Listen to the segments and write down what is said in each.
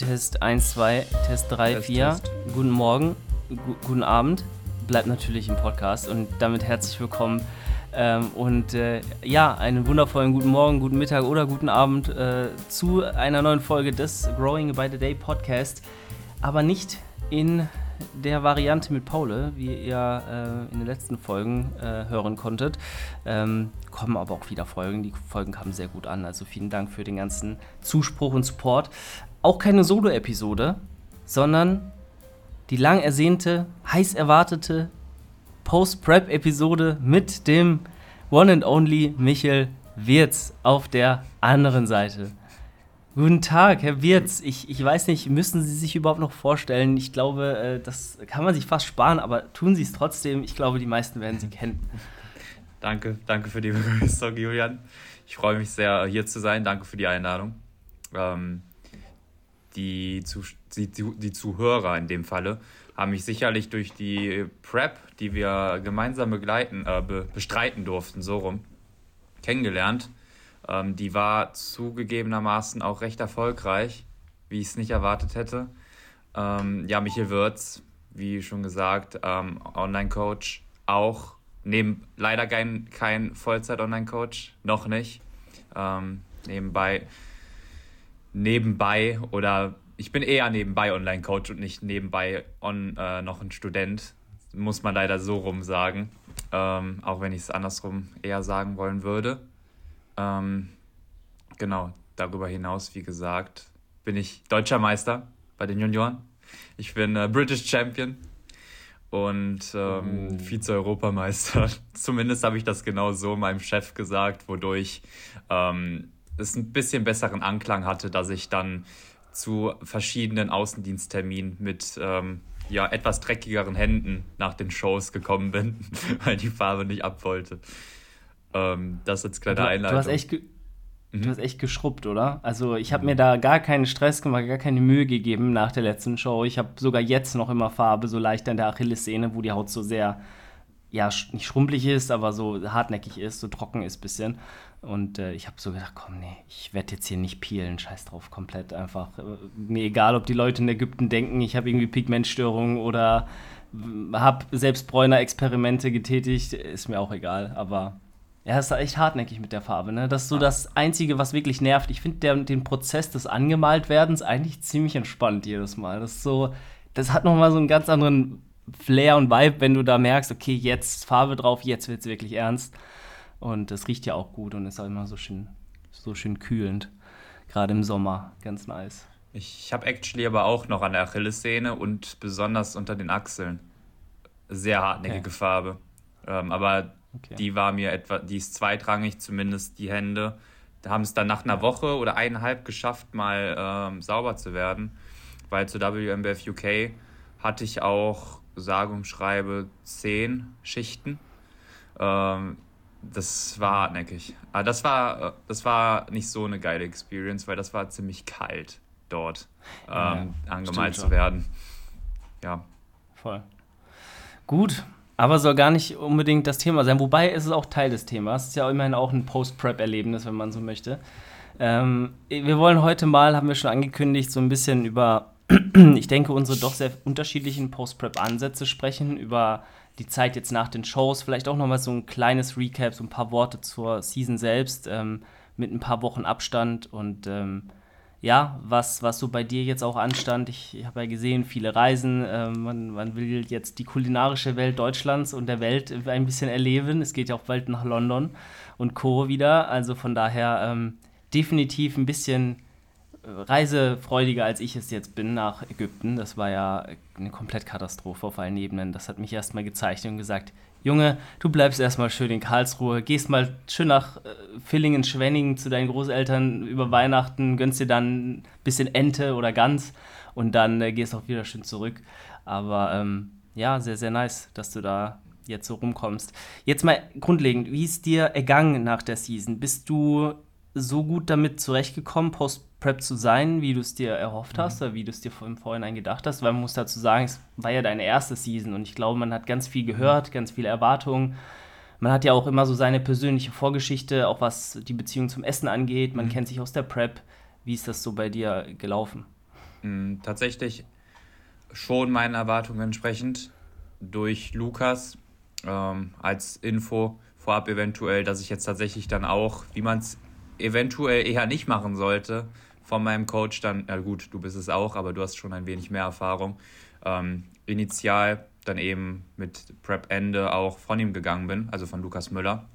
Test 1, 2, Test 3, Test, 4. Test. Guten Morgen, gu guten Abend. Bleibt natürlich im Podcast und damit herzlich willkommen. Ähm, und äh, ja, einen wundervollen guten Morgen, guten Mittag oder guten Abend äh, zu einer neuen Folge des Growing by the Day Podcast. Aber nicht in der Variante mit Paule, wie ihr äh, in den letzten Folgen äh, hören konntet. Ähm, kommen aber auch wieder Folgen. Die Folgen kamen sehr gut an. Also vielen Dank für den ganzen Zuspruch und Support. Auch keine Solo-Episode, sondern die lang ersehnte, heiß erwartete Post-Prep-Episode mit dem One and Only Michel Wirz auf der anderen Seite. Guten Tag, Herr Wirz. Ich, ich weiß nicht, müssen Sie sich überhaupt noch vorstellen? Ich glaube, äh, das kann man sich fast sparen, aber tun Sie es trotzdem. Ich glaube, die meisten werden Sie kennen. Danke, danke für die Begrüßung, Julian. Ich freue mich sehr, hier zu sein. Danke für die Einladung. Ähm, die, die, die Zuhörer in dem Falle haben mich sicherlich durch die Prep, die wir gemeinsam begleiten, äh, be bestreiten durften, so rum, kennengelernt. Ähm, die war zugegebenermaßen auch recht erfolgreich, wie ich es nicht erwartet hätte. Ähm, ja, Michael Wirz, wie schon gesagt, ähm, Online-Coach, auch neben leider kein, kein Vollzeit-Online-Coach, noch nicht. Ähm, nebenbei, nebenbei oder ich bin eher nebenbei Online-Coach und nicht nebenbei on, äh, noch ein Student. Muss man leider so rum sagen. Ähm, auch wenn ich es andersrum eher sagen wollen würde. Ähm, genau, darüber hinaus, wie gesagt, bin ich deutscher Meister bei den Junioren. Ich bin äh, British Champion und ähm, Oh. Vize-Europameister. Zumindest habe ich das genau so meinem Chef gesagt, wodurch ähm, es ein bisschen besseren Anklang hatte, dass ich dann zu verschiedenen Außendienstterminen mit ähm, ja, etwas dreckigeren Händen nach den Shows gekommen bin, weil die Farbe nicht ab wollte. Ähm, das als kleine Du, Einleitung. du, hast echt Mhm. du hast echt geschrubbt, oder? Also ich habe mir da gar keinen Stress gemacht, gar keine Mühe gegeben nach der letzten Show. Ich habe sogar jetzt noch immer Farbe, so leicht an der Achillessehne, wo die Haut so sehr, ja, nicht schrumpelig ist, aber so hartnäckig ist, so trocken ist bisschen. Und äh, ich habe so gedacht, komm, nee, ich werde jetzt hier nicht peelen, scheiß drauf, komplett einfach. Äh, mir egal, ob die Leute in Ägypten denken, ich habe irgendwie Pigmentstörungen oder habe selbst Bräuner-Experimente getätigt, ist mir auch egal, aber ja, ist echt hartnäckig mit der Farbe, ne? Das ist so das Einzige, was wirklich nervt. Ich finde den Prozess des Angemaltwerdens eigentlich ziemlich entspannt jedes Mal. Das ist so, das hat nochmal so einen ganz anderen Flair und Vibe, wenn du da merkst, okay, jetzt Farbe drauf, jetzt wird es wirklich ernst. Und es riecht ja auch gut und ist auch immer so schön, so schön kühlend. Gerade im Sommer, ganz nice. Ich habe actually aber auch noch an der Achillessehne und besonders unter den Achseln sehr hartnäckige Okay. Farbe. Ähm, aber Okay. die war mir etwa, die ist zweitrangig, zumindest die Hände. Da haben es dann nach einer Woche oder eineinhalb geschafft, mal ähm, sauber zu werden. Weil zur WMBF UK hatte ich auch, sage und schreibe, zehn Schichten. Ähm, das war hartnäckig. Aber das war, äh, das war nicht so eine geile Experience, weil das war ziemlich kalt dort Ja, ähm, stimmt angemalt zu werden. Ja. Voll. Gut, aber soll gar nicht unbedingt das Thema sein. Wobei es ist auch Teil des Themas. Es ist ja immerhin auch ein Post-Prep-Erlebnis, wenn man so möchte. Ähm, wir wollen heute mal, haben wir schon angekündigt, so ein bisschen über, ich denke, unsere doch sehr unterschiedlichen Post-Prep-Ansätze sprechen, über die Zeit jetzt nach den Shows, vielleicht auch nochmal so ein kleines Recap, so ein paar Worte zur Season selbst, ähm, mit ein paar Wochen Abstand und ähm, ja, was, was so bei dir jetzt auch anstand. Ich, ich habe ja gesehen, viele Reisen. ähm, man, man will jetzt die kulinarische Welt Deutschlands und der Welt ein bisschen erleben. Es geht ja auch bald nach London und Co. wieder. Also von daher ähm, definitiv ein bisschen äh, reisefreudiger, als ich es jetzt bin nach Ägypten. Das war ja eine Komplettkatastrophe auf allen Ebenen. Das hat mich erstmal gezeichnet und gesagt, Junge, du bleibst erstmal schön in Karlsruhe, gehst mal schön nach äh, Villingen, Schwenningen zu deinen Großeltern über Weihnachten, gönnst dir dann ein bisschen Ente oder Gans und dann äh, gehst auch wieder schön zurück. Aber ähm, ja, sehr, sehr nice, dass du da jetzt so rumkommst. Jetzt mal grundlegend, wie ist dir ergangen nach der Season? Bist du so gut damit zurechtgekommen, Post-Prep zu sein, wie du es dir erhofft hast oder wie du es dir im Vorhinein gedacht hast? Weil man muss dazu sagen, es war ja deine erste Season und ich glaube, man hat ganz viel gehört, ganz viele Erwartungen. Man hat ja auch immer so seine persönliche Vorgeschichte, auch was die Beziehung zum Essen angeht. Man kennt sich aus der Prep. Wie ist das so bei dir gelaufen? mh, tatsächlich schon meinen Erwartungen entsprechend durch Lukas ähm, als Info vorab eventuell, dass ich jetzt tatsächlich dann auch, wie man es eventuell eher nicht machen sollte, von meinem Coach dann, na gut, du bist es auch, aber du hast schon ein wenig mehr Erfahrung, ähm, initial dann eben mit Prep-Ende auch von ihm gegangen bin, also von Lukas Müller.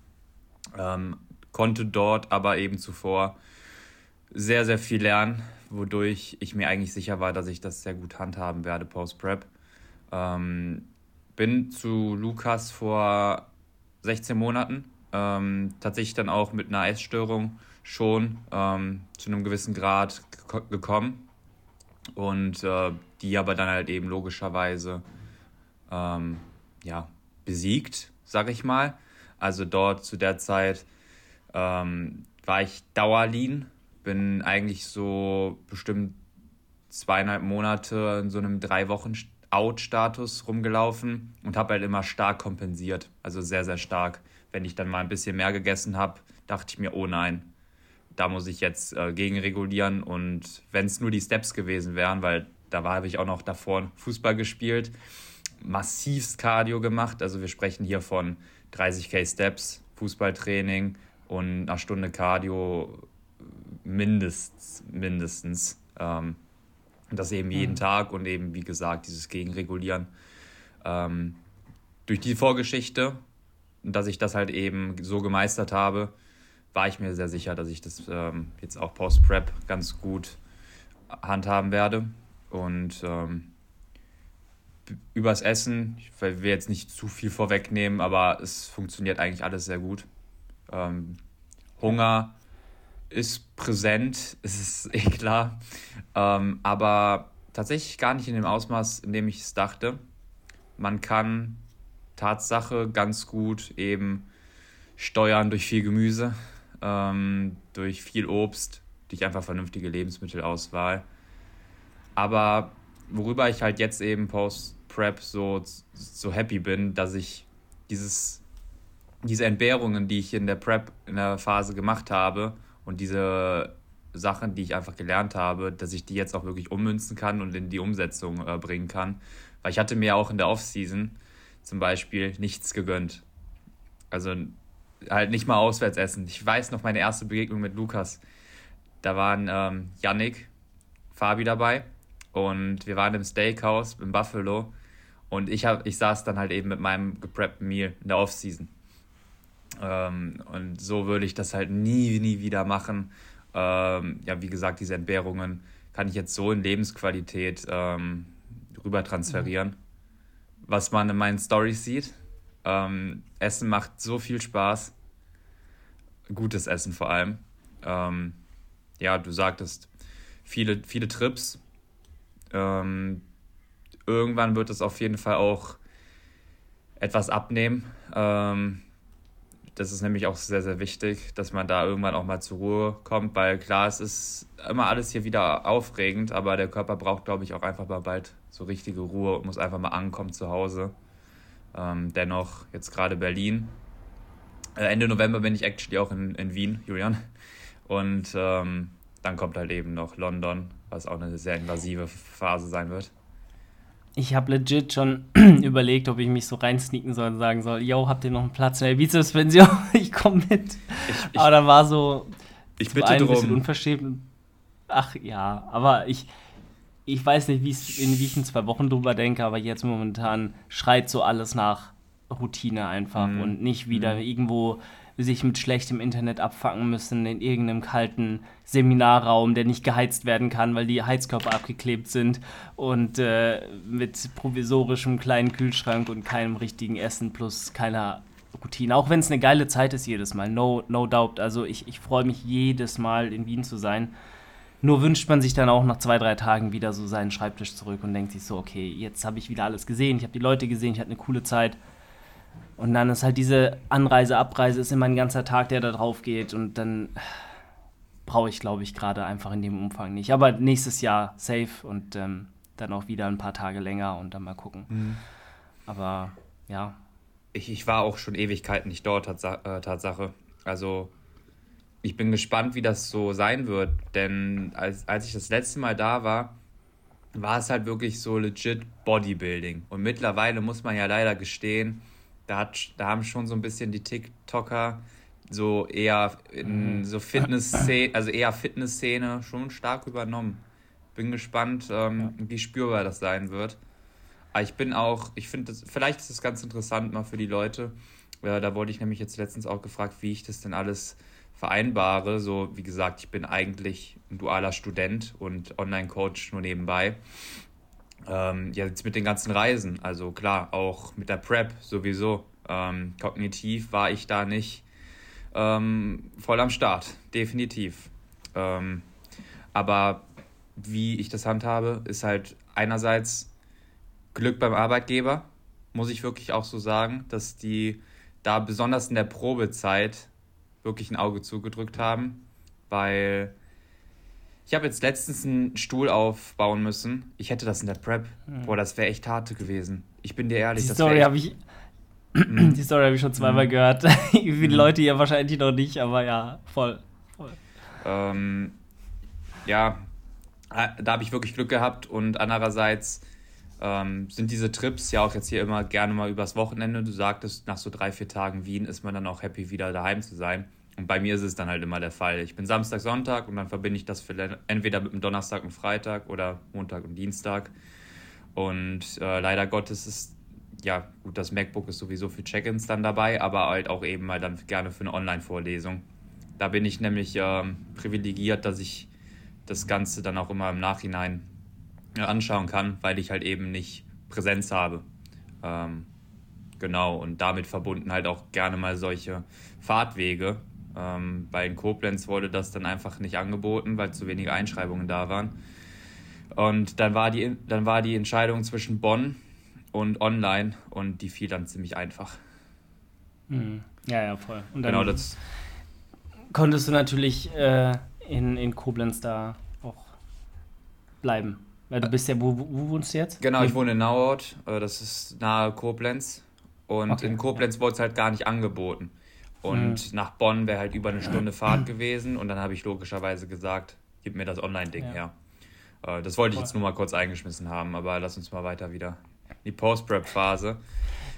Ähm, konnte dort aber eben zuvor sehr, sehr viel lernen, wodurch ich mir eigentlich sicher war, dass ich das sehr gut handhaben werde post-Prep. Ähm, bin zu Lukas vor 16 Monaten ähm, tatsächlich dann auch mit einer Essstörung schon ähm, zu einem gewissen Grad gekommen und äh, die aber dann halt eben logischerweise ähm, ja, besiegt, sag ich mal. Also dort zu der Zeit ähm, war ich Dauerlean, bin eigentlich so bestimmt zweieinhalb Monate in so einem drei Wochen Out-Status rumgelaufen und habe halt immer stark kompensiert, also sehr, sehr stark. Wenn ich dann mal ein bisschen mehr gegessen habe, dachte ich mir, oh nein, da muss ich jetzt äh, gegenregulieren und wenn es nur die Steps gewesen wären, weil da habe ich auch noch davor Fußball gespielt, massivst Cardio gemacht, also wir sprechen hier von 30k Steps, Fußballtraining und einer Stunde Cardio mindestens, mindestens. Ähm, das eben jeden mhm. Tag und eben, wie gesagt, dieses Gegenregulieren. Ähm, durch die Vorgeschichte dass ich das halt eben so gemeistert habe, war ich mir sehr sicher, dass ich das ähm, jetzt auch Post-Prep ganz gut handhaben werde. Und ähm, übers Essen, ich will jetzt nicht zu viel vorwegnehmen, aber es funktioniert eigentlich alles sehr gut. Ähm, Hunger ist präsent, es ist eh klar, ähm, aber tatsächlich gar nicht in dem Ausmaß, in dem ich es dachte. Man kann Tatsache ganz gut eben steuern durch viel Gemüse, ähm, durch viel Obst, durch einfach vernünftige Lebensmittelauswahl. Aber worüber ich halt jetzt eben Post-Prep so, so happy bin, dass ich dieses, diese Entbehrungen, die ich in der Prep in der Phase gemacht habe, und diese Sachen, die ich einfach gelernt habe, dass ich die jetzt auch wirklich ummünzen kann und in die Umsetzung äh, bringen kann. Weil ich hatte mir auch in der Offseason zum Beispiel nichts gegönnt. Also halt nicht mal auswärts essen. Ich weiß noch meine erste Begegnung mit Lukas. Da waren ähm, Yannick, Fabi dabei und wir waren im Steakhouse in Buffalo und ich, hab, ich saß dann halt eben mit meinem gepreppten Meal in der Offseason. Ähm, und so würde ich das halt nie, nie wieder machen. Ähm, ja, wie gesagt, diese Entbehrungen kann ich jetzt so in Lebensqualität ähm, rüber transferieren. Mhm. Was man in meinen Stories sieht. Ähm, Essen macht so viel Spaß. Gutes Essen vor allem. Ähm, ja, du sagtest, viele, viele Trips. Ähm, irgendwann wird es auf jeden Fall auch etwas abnehmen. Ähm, das ist nämlich auch sehr, sehr wichtig, dass man da irgendwann auch mal zur Ruhe kommt, weil klar, es ist immer alles hier wieder aufregend, aber der Körper braucht, glaube ich, auch einfach mal bald so richtige Ruhe und muss einfach mal ankommen zu Hause. Ähm, dennoch, jetzt gerade Berlin. Äh, Ende November bin ich actually auch in, in Wien, Julian. Und ähm, dann kommt halt eben noch London, was auch eine sehr invasive Phase sein wird ich habe legit schon überlegt, ob ich mich so reinsneaken soll und sagen soll, yo, habt ihr noch einen Platz in der Bizepspension? ich komme mit. Ich, ich, aber da war so ich bitte ein drum. bisschen unverschämt. Ach ja, aber ich, ich weiß nicht, in wie ich in zwei Wochen drüber denke, aber jetzt momentan schreit so alles nach Routine einfach mhm. und nicht wieder mhm. irgendwo sich mit schlechtem Internet abfacken müssen in irgendeinem kalten Seminarraum, der nicht geheizt werden kann, weil die Heizkörper abgeklebt sind und äh, mit provisorischem kleinen Kühlschrank und keinem richtigen Essen plus keiner Routine. Auch wenn es eine geile Zeit ist jedes Mal, no, no doubt. Also ich, ich freue mich jedes Mal in Wien zu sein. Nur wünscht man sich dann auch nach zwei, drei Tagen wieder so seinen Schreibtisch zurück und denkt sich so, okay, jetzt habe ich wieder alles gesehen, ich habe die Leute gesehen, ich hatte eine coole Zeit und dann ist halt diese Anreise, Abreise, ist immer ein ganzer Tag, der da drauf geht. Und dann brauche ich, glaube ich, gerade einfach in dem Umfang nicht. Aber nächstes Jahr safe und ähm, dann auch wieder ein paar Tage länger und dann mal gucken. Mhm. Aber ja. Ich, ich war auch schon Ewigkeiten nicht dort, äh, Tatsache. Also ich bin gespannt, wie das so sein wird. Denn als, als ich das letzte Mal da war, war es halt wirklich so legit Bodybuilding. Und mittlerweile muss man ja leider gestehen, da, hat, da haben schon so ein bisschen die TikToker so eher in mhm. so Fitnessszene, also eher Fitnessszene schon stark übernommen. Bin gespannt, ähm, wie spürbar das sein wird. Aber ich bin auch, ich finde, vielleicht ist es ganz interessant mal für die Leute. Äh, da wurde ich nämlich jetzt letztens auch gefragt, wie ich das denn alles vereinbare. So, wie gesagt, ich bin eigentlich ein dualer Student und Online-Coach nur nebenbei. Ähm, ja, jetzt mit den ganzen Reisen, also klar, auch mit der Prep sowieso. Ähm, kognitiv war ich da nicht ähm, voll am Start, definitiv. Ähm, aber wie ich das handhabe, ist halt einerseits Glück beim Arbeitgeber, muss ich wirklich auch so sagen, dass die da besonders in der Probezeit wirklich ein Auge zugedrückt haben, weil ich habe jetzt letztens einen Stuhl aufbauen müssen. Ich hätte das in der Prep. Boah, das wäre echt hart gewesen. Ich bin dir ehrlich. Die Story habe ich, hm. die Story habe ich schon zweimal mhm. gehört. Wie mhm. Leute hier wahrscheinlich noch nicht, aber ja, voll. voll. Ähm, ja, da habe ich wirklich Glück gehabt und andererseits ähm, sind diese Trips ja auch jetzt hier immer gerne mal übers Wochenende. Du sagtest, nach so drei, vier Tagen Wien ist man dann auch happy, wieder daheim zu sein. Und bei mir ist es dann halt immer der Fall. Ich bin Samstag, Sonntag und dann verbinde ich das entweder mit dem Donnerstag und Freitag oder Montag und Dienstag. Und äh, leider Gottes ist, ja, gut, das MacBook ist sowieso für Check-ins dann dabei, aber halt auch eben mal dann gerne für eine Online-Vorlesung. Da bin ich nämlich äh, privilegiert, dass ich das Ganze dann auch immer im Nachhinein äh, anschauen kann, weil ich halt eben nicht Präsenz habe. Ähm, genau, und damit verbunden halt auch gerne mal solche Fahrtwege. Ähm, bei in Koblenz wurde das dann einfach nicht angeboten, weil zu wenige Einschreibungen da waren. Und dann war die, dann war die Entscheidung zwischen Bonn und online und die fiel dann ziemlich einfach. Mhm. Ja, ja, voll. Und dann genau das. Konntest du natürlich äh, in, in Koblenz da auch bleiben. Weil du bist ja, wo, wo wohnst du jetzt? Genau, ich wohne in Nauort, äh, das ist nahe Koblenz. Und okay. in Koblenz wurde es halt gar nicht angeboten. Und mhm. nach Bonn wäre halt über eine Stunde Fahrt gewesen. Und dann habe ich logischerweise gesagt, gib mir das Online-Ding ja. her. Äh, das wollte ich jetzt nur mal kurz eingeschmissen haben, aber lass uns mal weiter wieder in die Post-Prep-Phase.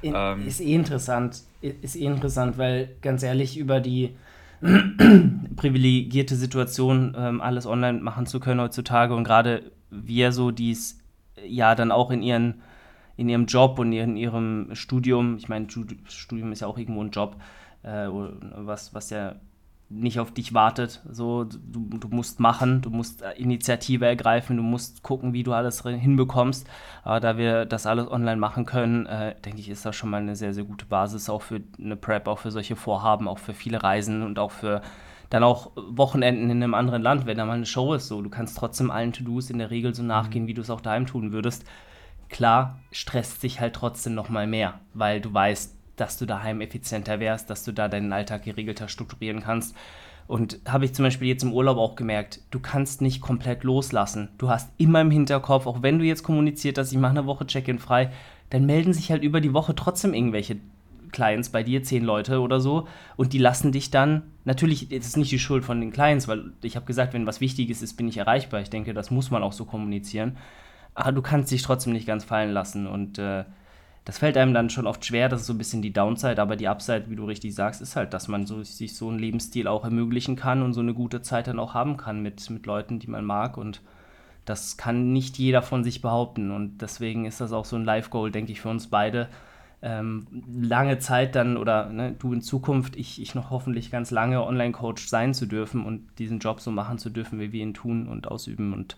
Ähm, ist eh interessant, ist eh interessant, weil ganz ehrlich, über die privilegierte Situation, ähm, alles online machen zu können heutzutage und gerade wir so, die es ja dann auch in ihren in ihrem Job und in ihrem Studium, ich meine, Studium ist ja auch irgendwo ein Job, äh, was, was ja nicht auf dich wartet. So, du, du musst machen, du musst Initiative ergreifen, du musst gucken, wie du alles hinbekommst. Aber da wir das alles online machen können, äh, denke ich, ist das schon mal eine sehr, sehr gute Basis auch für eine Prep, auch für solche Vorhaben, auch für viele Reisen und auch für dann auch Wochenenden in einem anderen Land, wenn da mal eine Show ist. So, du kannst trotzdem allen To-Dos in der Regel so nachgehen, mhm. wie du es auch daheim tun würdest. Klar, stresst sich halt trotzdem noch mal mehr, weil du weißt, dass du daheim effizienter wärst, dass du da deinen Alltag geregelter strukturieren kannst. Und habe ich zum Beispiel jetzt im Urlaub auch gemerkt, du kannst nicht komplett loslassen. Du hast immer im Hinterkopf, auch wenn du jetzt kommuniziert hast, ich mache eine Woche Check-in frei, dann melden sich halt über die Woche trotzdem irgendwelche Clients bei dir, zehn Leute oder so, und die lassen dich dann, natürlich ist es nicht die Schuld von den Clients, weil ich habe gesagt, wenn was Wichtiges ist, bin ich erreichbar. Ich denke, das muss man auch so kommunizieren. Aber du kannst dich trotzdem nicht ganz fallen lassen und äh, das fällt einem dann schon oft schwer, das ist so ein bisschen die Downside, aber die Upside, wie du richtig sagst, ist halt, dass man so, sich so einen Lebensstil auch ermöglichen kann und so eine gute Zeit dann auch haben kann mit, mit Leuten, die man mag und das kann nicht jeder von sich behaupten und deswegen ist das auch so ein Life-Goal, denke ich, für uns beide, ähm, lange Zeit dann oder ne, du in Zukunft, ich, ich noch hoffentlich ganz lange Online-Coach sein zu dürfen und diesen Job so machen zu dürfen, wie wir ihn tun und ausüben. Und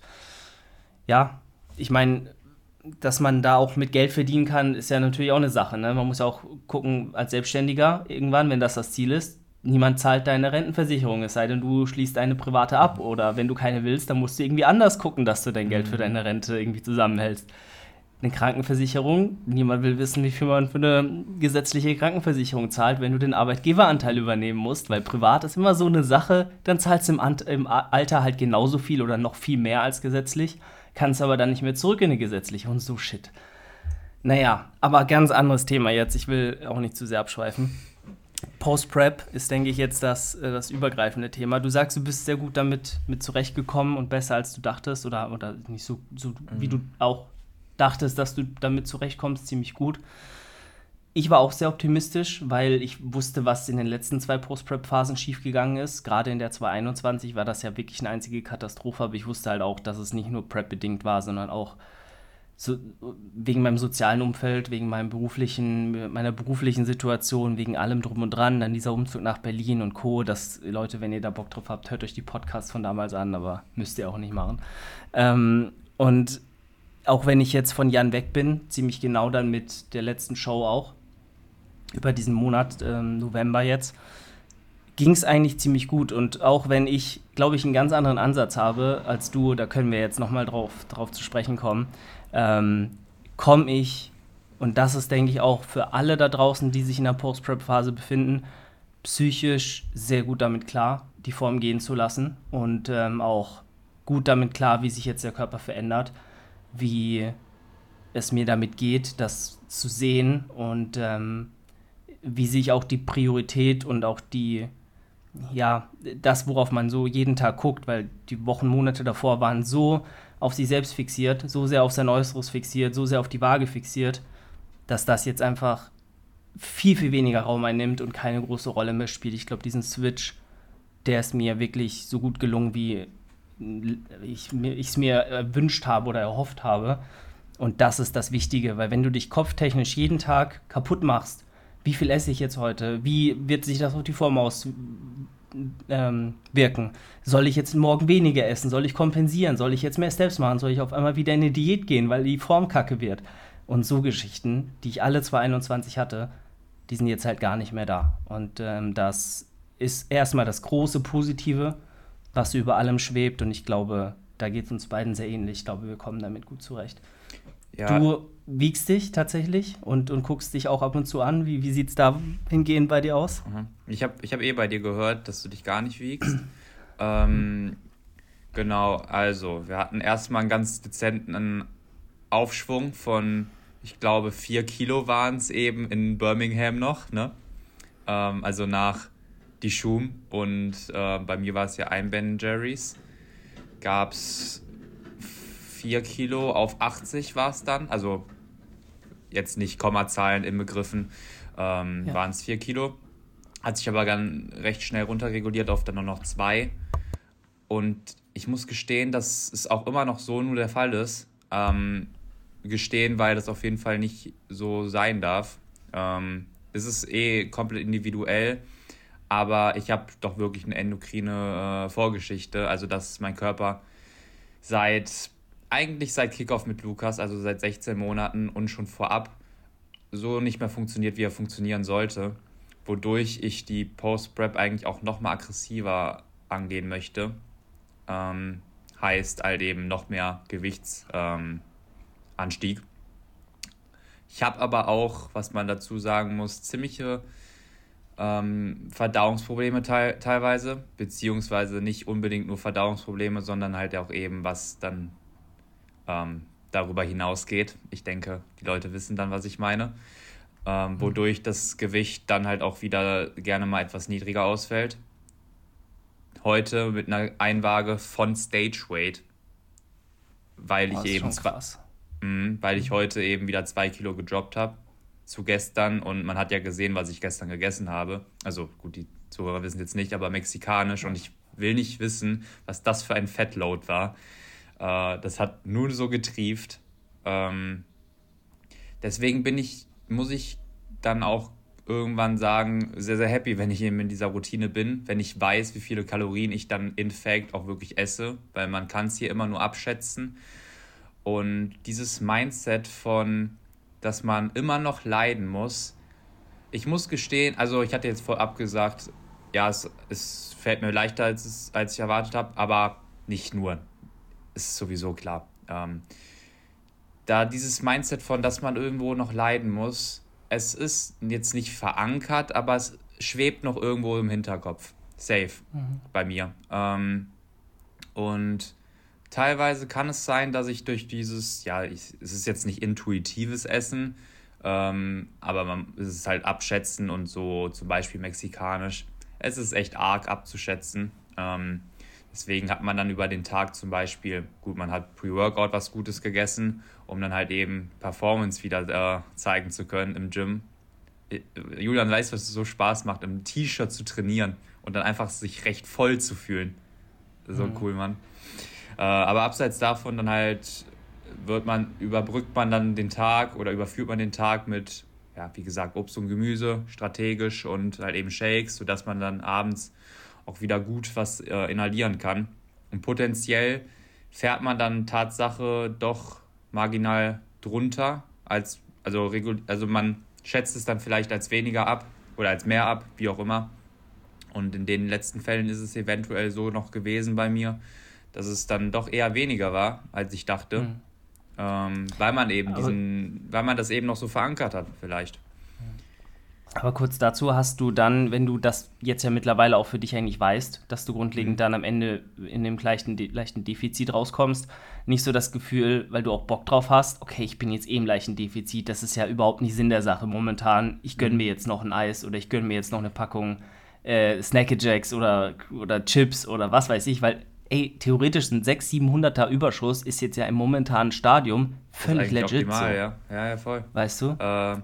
ja, ich meine, dass man da auch mit Geld verdienen kann, ist ja natürlich auch eine Sache. Ne? Man muss auch gucken, als Selbstständiger irgendwann, wenn das das Ziel ist, niemand zahlt deine Rentenversicherung, es sei denn, du schließt eine private ab. Oder wenn du keine willst, dann musst du irgendwie anders gucken, dass du dein Geld für mhm. deine Rente irgendwie zusammenhältst eine Krankenversicherung. Niemand will wissen, wie viel man für eine gesetzliche Krankenversicherung zahlt, wenn du den Arbeitgeberanteil übernehmen musst, weil privat ist immer so eine Sache, dann zahlst du im Alter halt genauso viel oder noch viel mehr als gesetzlich, kannst aber dann nicht mehr zurück in eine gesetzliche und so Shit. Naja, aber ganz anderes Thema jetzt. Ich will auch nicht zu sehr abschweifen. Post-Prep ist, denke ich, jetzt das, äh, das übergreifende Thema. Du sagst, du bist sehr gut damit mit zurechtgekommen und besser als du dachtest oder, oder nicht so, so mhm. wie du auch dachtest, dass du damit zurechtkommst, ziemlich gut. Ich war auch sehr optimistisch, weil ich wusste, was in den letzten zwei Post-Prep-Phasen schiefgegangen ist. Gerade in der 221 war das ja wirklich eine einzige Katastrophe, aber ich wusste halt auch, dass es nicht nur Prep-bedingt war, sondern auch so, wegen meinem sozialen Umfeld, wegen meinem beruflichen, meiner beruflichen Situation, wegen allem drum und dran, dann dieser Umzug nach Berlin und Co. Das, Leute, wenn ihr da Bock drauf habt, hört euch die Podcasts von damals an, aber müsst ihr auch nicht machen. Ähm, und auch wenn ich jetzt von Jan weg bin, ziemlich genau dann mit der letzten Show auch, über diesen Monat, ähm, November jetzt, ging es eigentlich ziemlich gut. Und auch wenn ich, glaube ich, einen ganz anderen Ansatz habe als du, da können wir jetzt nochmal drauf, drauf zu sprechen kommen, ähm, komme ich, und das ist, denke ich, auch für alle da draußen, die sich in der Post-Prep-Phase befinden, psychisch sehr gut damit klar, die Form gehen zu lassen und ähm, auch gut damit klar, wie sich jetzt der Körper verändert, wie es mir damit geht, das zu sehen und ähm, wie sich auch die Priorität und auch die, ja, das, worauf man so jeden Tag guckt, weil die Wochen, Monate davor waren so auf sich selbst fixiert, so sehr auf sein Äußeres fixiert, so sehr auf die Waage fixiert, dass das jetzt einfach viel, viel weniger Raum einnimmt und keine große Rolle mehr spielt. Ich glaube, diesen Switch, der ist mir wirklich so gut gelungen, wie ich es mir erwünscht habe oder erhofft habe. Und das ist das Wichtige, weil wenn du dich kopftechnisch jeden Tag kaputt machst, wie viel esse ich jetzt heute? Wie wird sich das auf die Form auswirken? Ähm, Soll ich jetzt morgen weniger essen? Soll ich kompensieren? Soll ich jetzt mehr Steps machen? Soll ich auf einmal wieder in eine Diät gehen, weil die Form kacke wird? Und so Geschichten, die ich alle 2021 hatte, die sind jetzt halt gar nicht mehr da. Und ähm, das ist erstmal das große Positive, was über allem schwebt. Und ich glaube, da geht es uns beiden sehr ähnlich. Ich glaube, wir kommen damit gut zurecht. Ja. Du wiegst dich tatsächlich und, und guckst dich auch ab und zu an. Wie, wie sieht es da hingehend bei dir aus? Mhm. Ich habe ich hab eh bei dir gehört, dass du dich gar nicht wiegst. ähm, genau, also wir hatten erstmal einen ganz dezenten Aufschwung von, ich glaube, vier Kilo waren es eben in Birmingham noch. Ne? Ähm, also nach die Schum und äh, bei mir war es ja ein Ben Jerry's. Gab es 4 Kilo auf 80 war es dann. Also jetzt nicht Kommazahlen inbegriffen, ähm, ja. waren es 4 Kilo. Hat sich aber dann recht schnell runterreguliert auf dann nur noch 2. Und ich muss gestehen, dass es auch immer noch so nur der Fall ist. Ähm, gestehen, weil das auf jeden Fall nicht so sein darf. Ähm, es ist eh komplett individuell, aber ich habe doch wirklich eine endokrine äh, Vorgeschichte. Also, dass mein Körper seit eigentlich seit Kickoff mit Lukas, also seit 16 Monaten und schon vorab, so nicht mehr funktioniert, wie er funktionieren sollte. Wodurch ich die Post-Prep eigentlich auch nochmal aggressiver angehen möchte. Ähm, heißt halt eben noch mehr Gewichtsanstieg. Ähm, ich habe aber auch, was man dazu sagen muss, ziemliche ähm, Verdauungsprobleme te teilweise, beziehungsweise nicht unbedingt nur Verdauungsprobleme, sondern halt auch eben, was dann ähm, darüber hinausgeht. Ich denke, die Leute wissen dann, was ich meine. Ähm, mhm. wodurch das Gewicht dann halt auch wieder gerne mal etwas niedriger ausfällt. Heute mit einer Einwaage von Stage Weight, weil oh, ich eben mh, weil ich mhm. heute eben wieder zwei Kilo gedroppt habe zu gestern und man hat ja gesehen, was ich gestern gegessen habe. Also gut, die Zuhörer wissen jetzt nicht, aber mexikanisch und ich will nicht wissen, was das für ein Fettload war. Äh, das hat nur so getrieft. Ähm, deswegen bin ich, muss ich dann auch irgendwann sagen, sehr, sehr happy, wenn ich eben in dieser Routine bin, wenn ich weiß, wie viele Kalorien ich dann in Fact auch wirklich esse, weil man kann es hier immer nur abschätzen. Und dieses Mindset von, dass man immer noch leiden muss, ich muss gestehen, also ich hatte jetzt vorab gesagt, ja, es, es fällt mir leichter, als, es, als ich erwartet habe, aber nicht nur ist sowieso klar. Ähm, da dieses Mindset von, dass man irgendwo noch leiden muss, es ist jetzt nicht verankert, aber es schwebt noch irgendwo im Hinterkopf. Safe mhm. bei mir. Ähm, und teilweise kann es sein, dass ich durch dieses, ja, ich, es ist jetzt nicht intuitives Essen, Ähm, aber man es ist halt abschätzen und so zum Beispiel mexikanisch. Es ist echt arg abzuschätzen. Ähm, deswegen hat man dann über den Tag zum Beispiel, gut, man hat Pre-Workout was Gutes gegessen, um dann halt eben Performance wieder äh, zeigen zu können im Gym. Julian weiß, was es so Spaß macht, im T-Shirt zu trainieren und dann einfach sich recht voll zu fühlen. So mhm. cool, Mann. Äh, aber abseits davon dann halt wird man, überbrückt man dann den Tag oder überführt man den Tag mit, ja, wie gesagt, Obst und Gemüse, strategisch und halt eben Shakes, sodass man dann abends auch wieder gut was äh, inhalieren kann. Und potenziell fährt man dann Tatsache doch marginal drunter, als, also, also man schätzt es dann vielleicht als weniger ab oder als mehr ab, wie auch immer. Und in den letzten Fällen ist es eventuell so noch gewesen bei mir, dass es dann doch eher weniger war, als ich dachte. Mhm. Ähm, weil man eben diesen, weil man das eben noch so verankert hat, vielleicht. Aber kurz dazu hast du dann, wenn du das jetzt ja mittlerweile auch für dich eigentlich weißt, dass du grundlegend mhm. dann am Ende in dem leichten, leichten Defizit rauskommst, nicht so das Gefühl, weil du auch Bock drauf hast, okay, ich bin jetzt eh im leichten Defizit, das ist ja überhaupt nicht Sinn der Sache momentan, ich gönne mhm. mir jetzt noch ein Eis oder ich gönne mir jetzt noch eine Packung äh, Snackajacks oder, oder Chips oder was weiß ich, weil ey, theoretisch ein 600, 700er Überschuss ist jetzt ja im momentanen Stadium völlig legit. Optimal, so. ja. ja, ja, voll. Weißt du? Äh,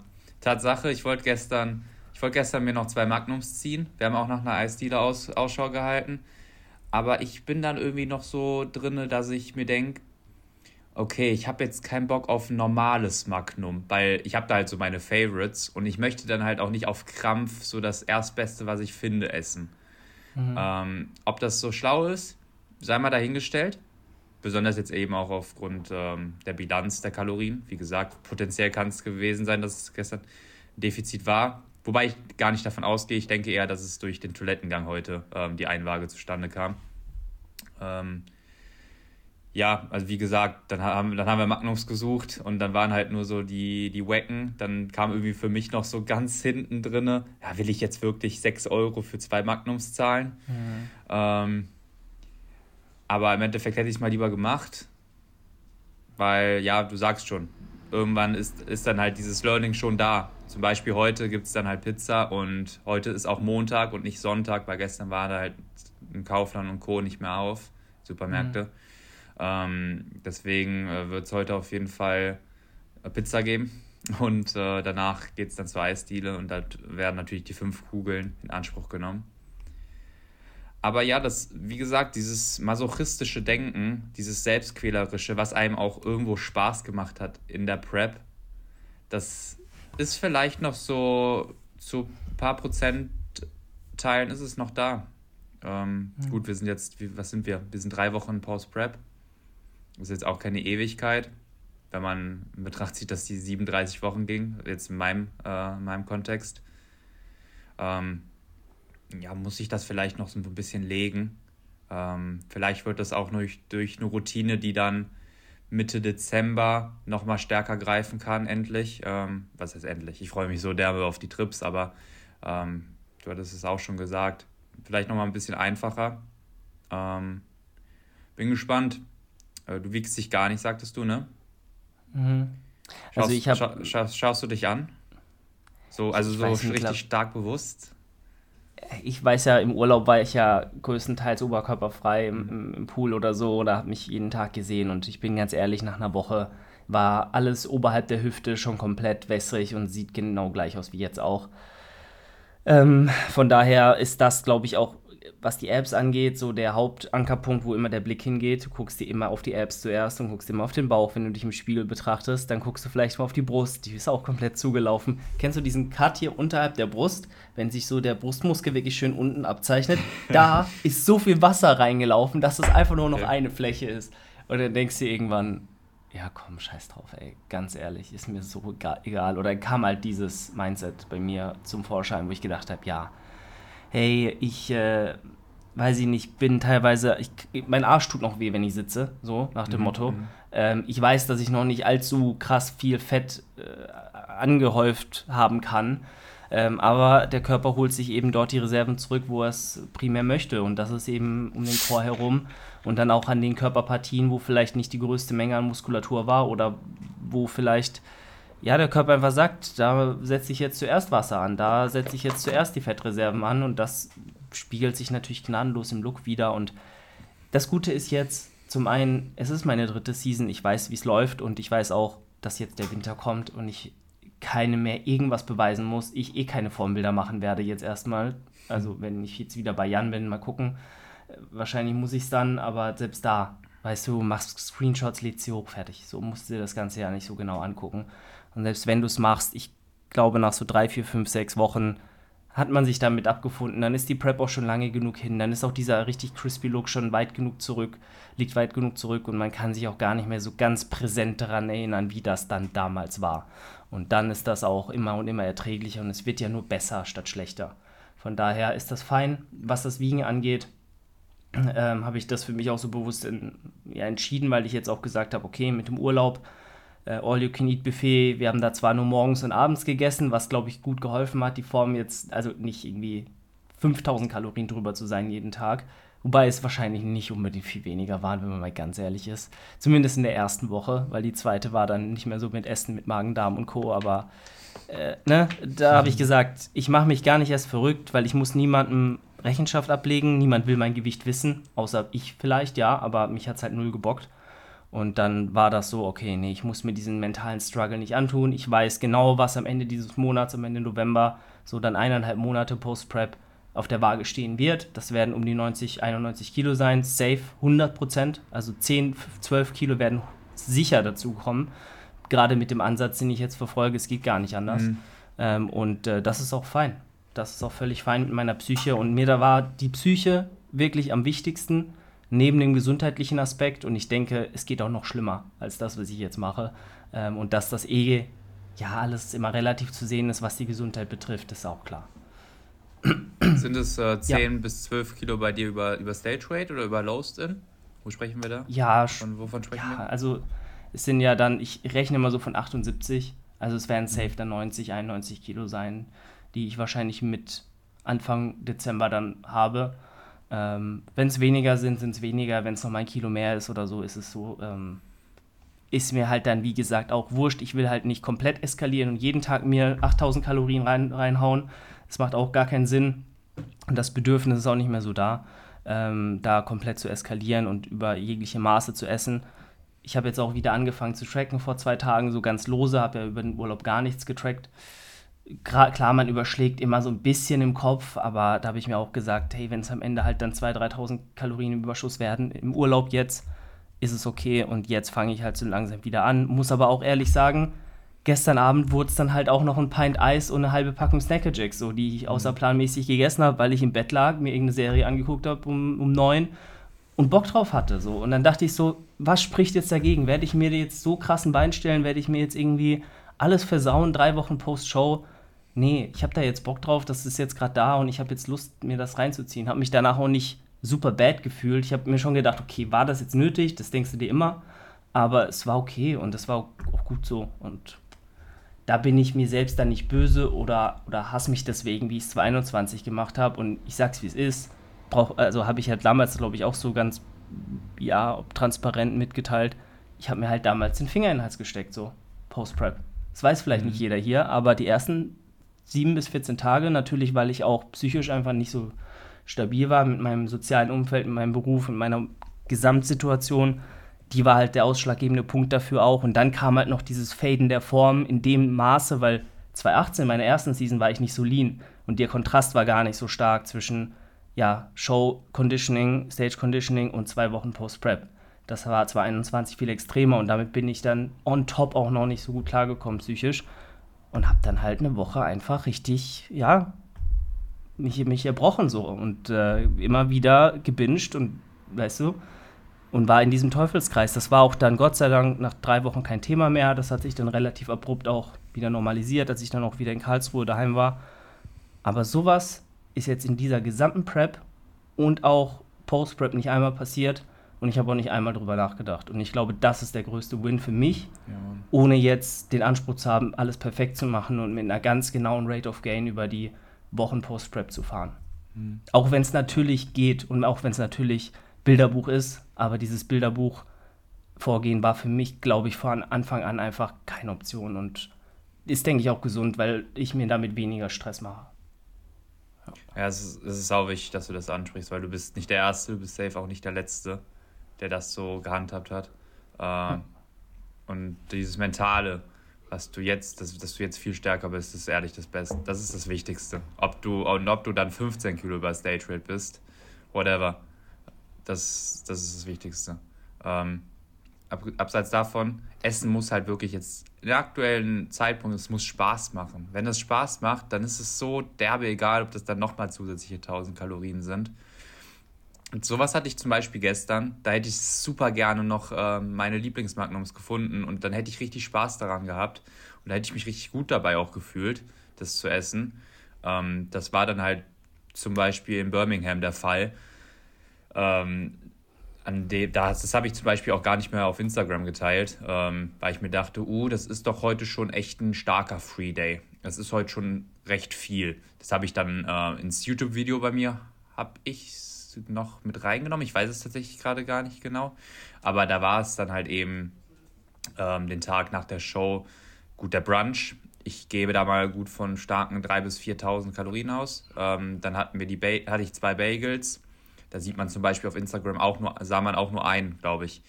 Tatsache, ich wollte gestern, ich wollte gestern mir noch zwei Magnums ziehen. Wir haben auch nach einer Eisdiele aus, Ausschau gehalten. Aber ich bin dann irgendwie noch so drin, dass ich mir denke, okay, ich habe jetzt keinen Bock auf ein normales Magnum, weil ich habe da halt so meine Favorites und ich möchte dann halt auch nicht auf Krampf so das Erstbeste, was ich finde, essen. Mhm. Ähm, ob das so schlau ist, sei mal dahingestellt. Besonders jetzt eben auch aufgrund ähm, der Bilanz der Kalorien. Wie gesagt, potenziell kann es gewesen sein, dass es gestern ein Defizit war. Wobei ich gar nicht davon ausgehe. Ich denke eher, dass es durch den Toilettengang heute ähm, die Einwaage zustande kam. Ähm, ja, also wie gesagt, dann haben, dann haben wir Magnums gesucht und dann waren halt nur so die, die Wacken. Dann kam irgendwie für mich noch so ganz hinten drinne, ja, will ich jetzt wirklich 6 Euro für zwei Magnums zahlen? Mhm. Ähm, aber im Endeffekt hätte ich es mal lieber gemacht, weil, ja, du sagst schon, irgendwann ist, ist dann halt dieses Learning schon da. Zum Beispiel heute gibt es dann halt Pizza und heute ist auch Montag und nicht Sonntag, weil gestern war da halt ein Kaufland und Co. nicht mehr auf, Supermärkte. Mhm. Ähm, deswegen äh, wird es heute auf jeden Fall äh, Pizza geben und äh, danach geht es dann zur Eisdiele und da werden natürlich die fünf Kugeln in Anspruch genommen. Aber ja, das, wie gesagt, dieses masochistische Denken, dieses Selbstquälerische, was einem auch irgendwo Spaß gemacht hat in der Prep, das ist vielleicht noch so zu ein paar Prozentteilen ist es noch da. Ähm, mhm. Gut, wir sind jetzt, was sind wir? Wir sind drei Wochen Post-Prep. Das ist jetzt auch keine Ewigkeit, wenn man in Betracht zieht, dass die 37 Wochen ging, jetzt in meinem, äh, in meinem Kontext. Ähm, ja, muss ich das vielleicht noch so ein bisschen legen. Ähm, vielleicht wird das auch durch, durch eine Routine, die dann Mitte Dezember nochmal stärker greifen kann, endlich. Ähm, was heißt endlich? Ich freue mich so derbe auf die Trips, aber ähm, du hattest es auch schon gesagt. Vielleicht nochmal ein bisschen einfacher. Ähm, bin gespannt. Äh, du wiegst dich gar nicht, sagtest du, ne? Mhm. Also schaust, ich hab, scha schaust, schaust du dich an? So, also so richtig stark bewusst? Ich weiß ja, im Urlaub war ich ja größtenteils oberkörperfrei im, im, im Pool oder so oder habe mich jeden Tag gesehen und ich bin ganz ehrlich, nach einer Woche war alles oberhalb der Hüfte schon komplett wässrig und sieht genau gleich aus wie jetzt auch. Ähm, von daher ist das, glaube ich, auch was die Apps angeht, so der Hauptankerpunkt, wo immer der Blick hingeht. Du guckst dir immer auf die Apps zuerst und guckst immer auf den Bauch, wenn du dich im Spiegel betrachtest. Dann guckst du vielleicht mal auf die Brust, die ist auch komplett zugelaufen. Kennst du diesen Cut hier unterhalb der Brust, wenn sich so der Brustmuskel wirklich schön unten abzeichnet? Da ist so viel Wasser reingelaufen, dass es einfach nur noch ja. eine Fläche ist. Und dann denkst du irgendwann, ja komm, scheiß drauf, ey, ganz ehrlich, ist mir so egal. Oder kam halt dieses Mindset bei mir zum Vorschein, wo ich gedacht habe, ja, hey, ich äh, weiß ich nicht, bin teilweise, ich, mein Arsch tut noch weh, wenn ich sitze, so nach dem mhm. Motto. Mhm. Ähm, ich weiß, dass ich noch nicht allzu krass viel Fett äh, angehäuft haben kann. Ähm, aber der Körper holt sich eben dort die Reserven zurück, wo er es primär möchte. Und das ist eben um den Chor herum und dann auch an den Körperpartien, wo vielleicht nicht die größte Menge an Muskulatur war oder wo vielleicht ja, der Körper einfach sagt, da setze ich jetzt zuerst Wasser an, da setze ich jetzt zuerst die Fettreserven an und das spiegelt sich natürlich gnadenlos im Look wieder. Und das Gute ist jetzt, zum einen, es ist meine dritte Season, ich weiß, wie es läuft und ich weiß auch, dass jetzt der Winter kommt und ich keine mehr irgendwas beweisen muss. Ich eh keine Formbilder machen werde jetzt erstmal. Also wenn ich jetzt wieder bei Jan bin, mal gucken. Wahrscheinlich muss ich es dann, aber selbst da, weißt du, machst Screenshots, lädst sie hoch, fertig. So musst du dir das Ganze ja nicht so genau angucken. Und selbst wenn du es machst, ich glaube, nach so drei, vier, fünf, sechs Wochen hat man sich damit abgefunden. Dann ist die Prep auch schon lange genug hin. Dann ist auch dieser richtig crispy Look schon weit genug zurück, liegt weit genug zurück und man kann sich auch gar nicht mehr so ganz präsent daran erinnern, wie das dann damals war. Und dann ist das auch immer und immer erträglicher und es wird ja nur besser statt schlechter. Von daher ist das fein. Was das Wiegen angeht, ähm, habe ich das für mich auch so bewusst in, ja, entschieden, weil ich jetzt auch gesagt habe, okay, mit dem Urlaub All-You-Can-Eat-Buffet. Wir haben da zwar nur morgens und abends gegessen, was, glaube ich, gut geholfen hat, die Form jetzt, also nicht irgendwie 5000 Kalorien drüber zu sein jeden Tag. Wobei es wahrscheinlich nicht unbedingt viel weniger waren, wenn man mal ganz ehrlich ist. Zumindest in der ersten Woche, weil die zweite war dann nicht mehr so mit Essen, mit Magen, Darm und Co. Aber äh, ne, da habe ich gesagt, ich mache mich gar nicht erst verrückt, weil ich muss niemandem Rechenschaft ablegen. Niemand will mein Gewicht wissen, außer ich vielleicht, ja, aber mich hat es halt null gebockt. Und dann war das so, okay, nee, ich muss mir diesen mentalen Struggle nicht antun. Ich weiß genau, was am Ende dieses Monats, am Ende November, so dann eineinhalb Monate Post-Prep auf der Waage stehen wird. Das werden um die 90, 91 Kilo sein, safe 100 Prozent. Also 10, 12 Kilo werden sicher dazu kommen. Gerade mit dem Ansatz, den ich jetzt verfolge, es geht gar nicht anders. Mhm. Ähm, und äh, das ist auch fein. Das ist auch völlig fein mit meiner Psyche. Und mir da war die Psyche wirklich am wichtigsten neben dem gesundheitlichen Aspekt. Und ich denke, es geht auch noch schlimmer als das, was ich jetzt mache. Ähm, und dass das eh ja alles immer relativ zu sehen ist, was die Gesundheit betrifft, ist auch klar. Sind es äh, 10 ja. bis 12 Kilo bei dir über, über Stage Weight oder über Lost in? Wo sprechen wir da? Ja, von, wovon sprechen ja, wir? Also es sind ja dann, ich rechne immer so von 78, also es werden safe dann 90, 91 Kilo sein, die ich wahrscheinlich mit Anfang Dezember dann habe. Ähm, wenn es weniger sind, sind es weniger. Wenn es noch mal ein Kilo mehr ist oder so, ist es so. Ähm, ist mir halt dann, wie gesagt, auch wurscht. Ich will halt nicht komplett eskalieren und jeden Tag mir 8000 Kalorien rein, reinhauen. Das macht auch gar keinen Sinn. Und das Bedürfnis ist auch nicht mehr so da, ähm, da komplett zu eskalieren und über jegliche Maße zu essen. Ich habe jetzt auch wieder angefangen zu tracken vor zwei Tagen, so ganz lose, habe ja über den Urlaub gar nichts getrackt klar, man überschlägt immer so ein bisschen im Kopf, aber da habe ich mir auch gesagt, hey, wenn es am Ende halt dann 2.000, 3.000 Kalorien im Überschuss werden, im Urlaub jetzt, ist es okay und jetzt fange ich halt so langsam wieder an. Muss aber auch ehrlich sagen, gestern Abend wurde es dann halt auch noch ein Pint Eis und eine halbe Packung Snackerjacks, so, die ich mhm. außerplanmäßig gegessen habe, weil ich im Bett lag, mir irgendeine Serie angeguckt habe um, um neun und Bock drauf hatte. So. Und dann dachte ich so, was spricht jetzt dagegen? Werde ich mir jetzt so krassen Bein stellen? Werde ich mir jetzt irgendwie alles versauen, drei Wochen Post-Show? Nee, ich habe da jetzt Bock drauf, das ist jetzt gerade da und ich habe jetzt Lust, mir das reinzuziehen. Habe mich danach auch nicht super bad gefühlt. Ich habe mir schon gedacht, okay, war das jetzt nötig? Das denkst du dir immer. Aber es war okay und es war auch gut so. Und da bin ich mir selbst dann nicht böse oder, oder hasse mich deswegen, wie ich es 22 gemacht habe. Und ich sag's, wie es ist. Brauch, also habe ich halt damals, glaube ich, auch so ganz, ja, transparent mitgeteilt. Ich habe mir halt damals den Finger in den Hals gesteckt, so Post-Prep. Das weiß vielleicht mhm. nicht jeder hier, aber die ersten sieben bis 14 Tage. Natürlich, weil ich auch psychisch einfach nicht so stabil war mit meinem sozialen Umfeld, mit meinem Beruf und meiner Gesamtsituation. Die war halt der ausschlaggebende Punkt dafür auch. Und dann kam halt noch dieses Faden der Form in dem Maße, weil 2018, meiner ersten Season, war ich nicht so lean. Und der Kontrast war gar nicht so stark zwischen ja, Show Conditioning, Stage Conditioning und zwei Wochen Post-Prep. Das war 2021 viel extremer und damit bin ich dann on top auch noch nicht so gut klargekommen psychisch und habe dann halt eine Woche einfach richtig, ja, mich, mich erbrochen so und äh, immer wieder gebinged und, weißt du, und war in diesem Teufelskreis. Das war auch dann Gott sei Dank nach drei Wochen kein Thema mehr. Das hat sich dann relativ abrupt auch wieder normalisiert, als ich dann auch wieder in Karlsruhe daheim war. Aber sowas ist jetzt in dieser gesamten Prep und auch Post-Prep nicht einmal passiert. Und ich habe auch nicht einmal drüber nachgedacht. Und ich glaube, das ist der größte Win für mich, ja, ohne jetzt den Anspruch zu haben, alles perfekt zu machen und mit einer ganz genauen Rate of Gain über die Wochen Post-Prep zu fahren. Mhm. Auch wenn es natürlich geht und auch wenn es natürlich Bilderbuch ist, aber dieses Bilderbuch Vorgehen war für mich, glaube ich, von Anfang an einfach keine Option. Und ist, denke ich, auch gesund, weil ich mir damit weniger Stress mache. Ja, ja es, ist, es ist auch wichtig, dass du das ansprichst, weil du bist nicht der Erste, du bist safe auch nicht der Letzte, der das so gehandhabt hat. Äh, ja. Und dieses Mentale, was du jetzt, dass, dass du jetzt viel stärker bist, ist ehrlich das Beste. Das ist das Wichtigste. Ob du, und ob du dann 15 Kilo über Stage Rate bist, whatever. Das, das ist das Wichtigste. Ähm, ab, abseits davon, Essen muss halt wirklich jetzt, in der aktuellen Zeitpunkt, es muss Spaß machen. Wenn es Spaß macht, dann ist es so derbe egal, ob das dann nochmal zusätzliche 1000 Kalorien sind. Und sowas hatte ich zum Beispiel gestern. Da hätte ich super gerne noch äh, meine Lieblingsmagnums gefunden und dann hätte ich richtig Spaß daran gehabt. Und da hätte ich mich richtig gut dabei auch gefühlt, das zu essen. Ähm, das war dann halt zum Beispiel in Birmingham der Fall. Ähm, an dem, das, das habe ich zum Beispiel auch gar nicht mehr auf Instagram geteilt, ähm, weil ich mir dachte, uh, das ist doch heute schon echt ein starker Free Day. Das ist heute schon recht viel. Das habe ich dann äh, ins YouTube-Video bei mir, habe ich noch mit reingenommen. Ich weiß es tatsächlich gerade gar nicht genau. Aber da war es dann halt eben ähm, den Tag nach der Show gut der Brunch. Ich gebe da mal gut von starken 3.000 bis 4.000 Kalorien aus. Ähm, dann hatten wir die ba hatte ich zwei Bagels. Da sieht man zum Beispiel auf Instagram auch nur, sah man auch nur einen, glaube ich.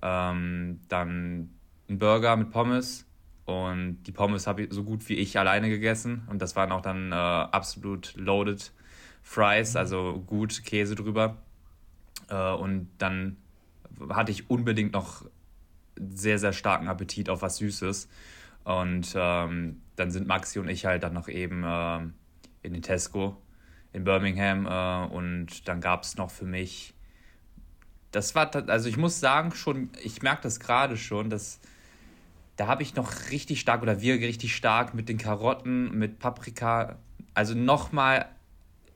Ähm, dann ein Burger mit Pommes. Und die Pommes habe ich so gut wie ich alleine gegessen. Und das waren auch dann äh, absolut loaded Fries, also gut Käse drüber. Äh, und dann hatte ich unbedingt noch sehr, sehr starken Appetit auf was Süßes. Und ähm, dann sind Maxi und ich halt dann noch eben äh, in den Tesco in Birmingham äh, und dann gab es noch für mich, das war, also ich muss sagen schon, ich merke das gerade schon, dass da habe ich noch richtig stark oder wir richtig stark mit den Karotten, mit Paprika, also nochmal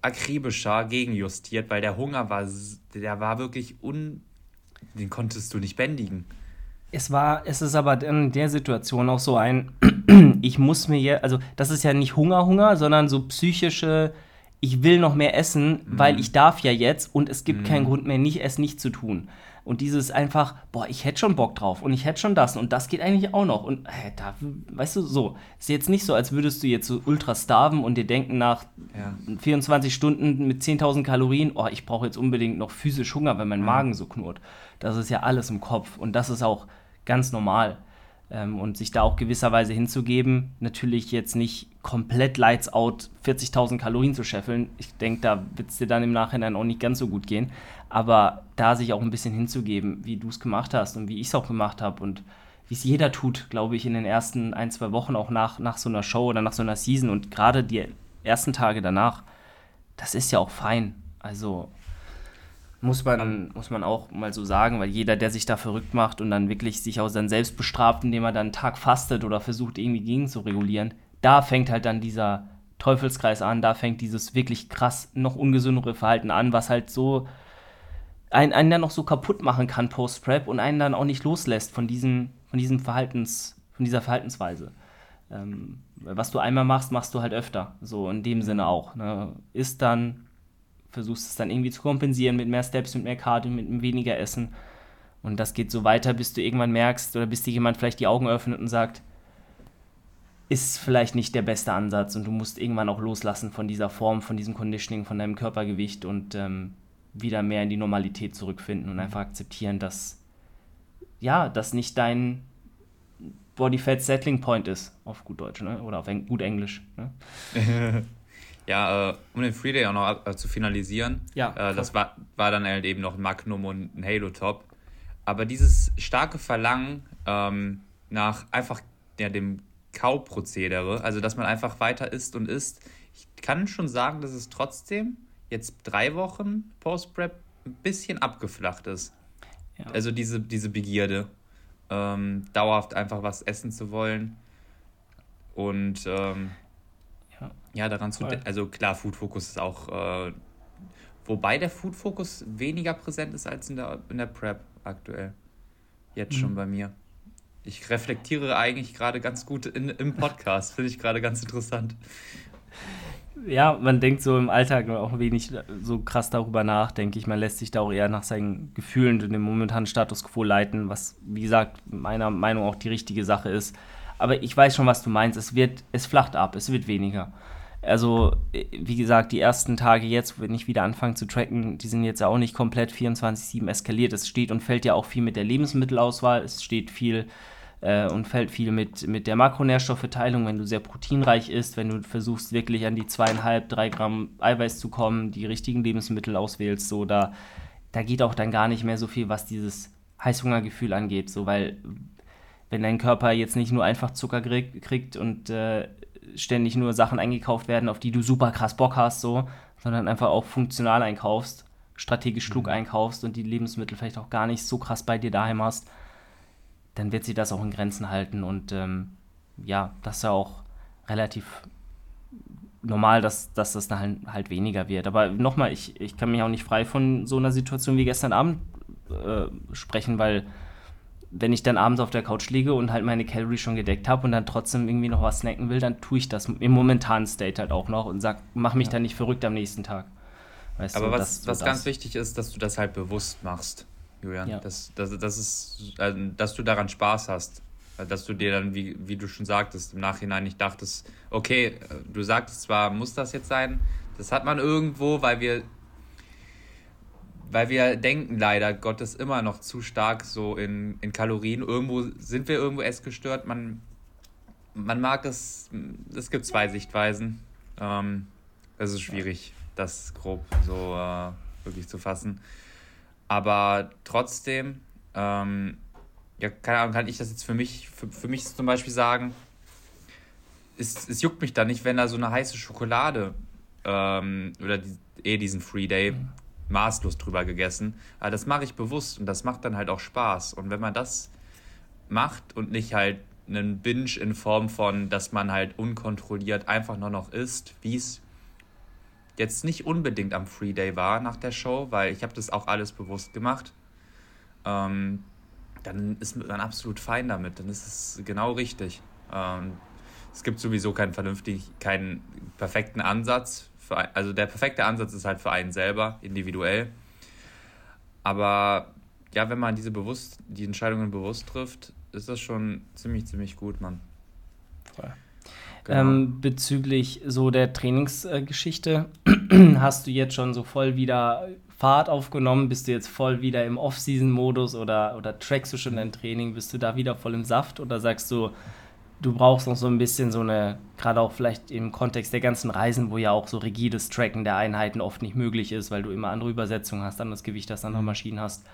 akribischer gegenjustiert, weil der Hunger war, der war wirklich un, den konntest du nicht bändigen. Es war, es ist aber in der Situation auch so ein, ich muss mir ja, also das ist ja nicht Hunger, Hunger, sondern so psychische, ich will noch mehr essen, mhm. weil ich darf ja jetzt und es gibt mhm. keinen Grund mehr, nicht es nicht zu tun. Und dieses einfach, boah, ich hätte schon Bock drauf und ich hätte schon das und das geht eigentlich auch noch. Und äh, da, weißt du, so. Ist jetzt nicht so, als würdest du jetzt so ultra starven und dir denken nach ja. 24 Stunden mit 10.000 Kalorien, oh, ich brauche jetzt unbedingt noch physisch Hunger, wenn mein. Magen so knurrt. Das ist ja alles im Kopf und das ist auch ganz normal. Ähm, und sich da auch gewisserweise hinzugeben, natürlich jetzt nicht komplett lights out 40.000 Kalorien zu scheffeln. Ich denke, da wird es dir dann im Nachhinein auch nicht ganz so gut gehen. Aber da sich auch ein bisschen hinzugeben, wie du es gemacht hast und wie ich es auch gemacht habe und wie es jeder tut, glaube ich, in den ersten ein, zwei Wochen auch nach, nach so einer Show oder nach so einer Season und gerade die ersten Tage danach, das ist ja auch fein. Also muss man, muss man auch mal so sagen, weil jeder, der sich da verrückt macht und dann wirklich sich auch dann selbst bestraft, indem er dann einen Tag fastet oder versucht, irgendwie gegen zu regulieren, da fängt halt dann dieser Teufelskreis an, da fängt dieses wirklich krass noch ungesündere Verhalten an, was halt so einen, einen dann noch so kaputt machen kann post-Prep und einen dann auch nicht loslässt von diesem, von diesem Verhaltens, von dieser Verhaltensweise. Ähm, was du einmal machst, machst du halt öfter. So in dem Sinne auch. Ne? Ist dann, versuchst es dann irgendwie zu kompensieren mit mehr Steps, mit mehr Cardio, mit weniger Essen. Und das geht so weiter, bis du irgendwann merkst oder bis dir jemand vielleicht die Augen öffnet und sagt, ist vielleicht nicht der beste Ansatz und du musst irgendwann auch loslassen von dieser Form, von diesem Conditioning, von deinem Körpergewicht und ähm, wieder mehr in die Normalität zurückfinden und einfach akzeptieren, dass ja, das nicht dein Body Fat Settling Point ist, auf gut Deutsch, ne? oder auf Eng gut Englisch. Ne? ja, äh, um den Free Day auch noch äh, zu finalisieren, ja, äh, das war, war dann halt eben noch ein Magnum und ein Halo Top. Aber dieses starke Verlangen ähm, nach einfach ja, dem Kauprozedere, also dass man einfach weiter isst und isst, ich kann schon sagen, dass es trotzdem jetzt drei Wochen Post-Prep ein bisschen abgeflacht ist. Ja. Also diese, diese Begierde, ähm, dauerhaft einfach was essen zu wollen und ähm, ja. ja. daran zu, also klar, Food Focus ist auch, äh, wobei der Food Focus weniger präsent ist als in der, in der Prep aktuell. Jetzt mhm. schon bei mir. Ich reflektiere eigentlich gerade ganz gut in, im Podcast, finde ich gerade ganz interessant ja, man denkt so im Alltag auch wenig so krass darüber nach, denke ich. Man lässt sich da auch eher nach seinen Gefühlen und dem momentanen Status quo leiten, was, wie gesagt, meiner Meinung auch die richtige Sache ist. Aber ich weiß schon, was du meinst. Es wird, es flacht ab, es wird weniger. Also, wie gesagt, die ersten Tage jetzt, wenn ich wieder anfange zu tracken, die sind jetzt auch nicht komplett 24-7 eskaliert. Es steht und fällt ja auch viel mit der Lebensmittelauswahl. Es steht viel äh, und fällt viel mit, mit der Makronährstoffverteilung, wenn du sehr proteinreich isst, wenn du versuchst wirklich an die zweieinhalb, drei Gramm Eiweiß zu kommen, die richtigen Lebensmittel auswählst, so da, da geht auch dann gar nicht mehr so viel, was dieses Heißhungergefühl angeht, so weil wenn dein Körper jetzt nicht nur einfach Zucker kriegt und äh, ständig nur Sachen eingekauft werden, auf die du super krass Bock hast, so, sondern einfach auch funktional einkaufst, strategisch klug mhm. einkaufst und die Lebensmittel vielleicht auch gar nicht so krass bei dir daheim hast, dann wird sie das auch in Grenzen halten und ähm, ja, das ist ja auch relativ normal, dass, dass das dann halt, halt weniger wird. Aber nochmal, ich, ich kann mich auch nicht frei von so einer Situation wie gestern Abend äh, sprechen, weil wenn ich dann abends auf der Couch liege und halt meine Calorie schon gedeckt habe und dann trotzdem irgendwie noch was snacken will, dann tue ich das im momentanen State halt auch noch und sag, mach mich ja. dann nicht verrückt am nächsten Tag. Weißt Aber du, was, das, was das. ganz wichtig ist, dass du das halt bewusst machst, Julian. Ja. Dass, dass, dass, ist, also, dass du daran Spaß hast. Dass du dir dann, wie, wie du schon sagtest, im Nachhinein nicht dachtest, okay, du sagtest zwar, muss das jetzt sein, das hat man irgendwo, weil wir weil wir denken leider Gottes immer noch zu stark so in, in Kalorien. Irgendwo sind wir irgendwo essgestört. Man, man mag es, es gibt zwei Sichtweisen. Ähm, es ist schwierig, das grob so äh, wirklich zu fassen. Aber trotzdem, ähm, ja, keine Ahnung, kann ich das jetzt für mich, für, für mich zum Beispiel sagen, es, es juckt mich da nicht, wenn da so eine heiße Schokolade ähm, oder die, eh diesen Free Day mhm maßlos drüber gegessen. Aber das mache ich bewusst und das macht dann halt auch Spaß. Und wenn man das macht und nicht halt einen Binge in Form von, dass man halt unkontrolliert einfach nur noch isst, wie es jetzt nicht unbedingt am Free Day war nach der Show, weil ich habe das auch alles bewusst gemacht, ähm, dann ist man absolut fein damit, dann ist es genau richtig. Ähm, es gibt sowieso keinen vernünftig, keinen perfekten Ansatz für, also der perfekte Ansatz ist halt für einen selber, individuell. Aber ja, wenn man diese bewusst, die Entscheidungen bewusst trifft, ist das schon ziemlich, ziemlich gut, Mann. Voll. Genau. Ähm, bezüglich so der Trainingsgeschichte, hast du jetzt schon so voll wieder Fahrt aufgenommen? Bist du jetzt voll wieder im Off-Season-Modus oder, oder trackst du schon dein Training? Bist du da wieder voll im Saft oder sagst du, du brauchst noch so ein bisschen so eine, gerade auch vielleicht im Kontext der ganzen Reisen, wo ja auch so rigides Tracken der Einheiten oft nicht möglich ist, weil du immer andere Übersetzungen hast, anderes Gewicht hast, andere mhm. Maschinen hast.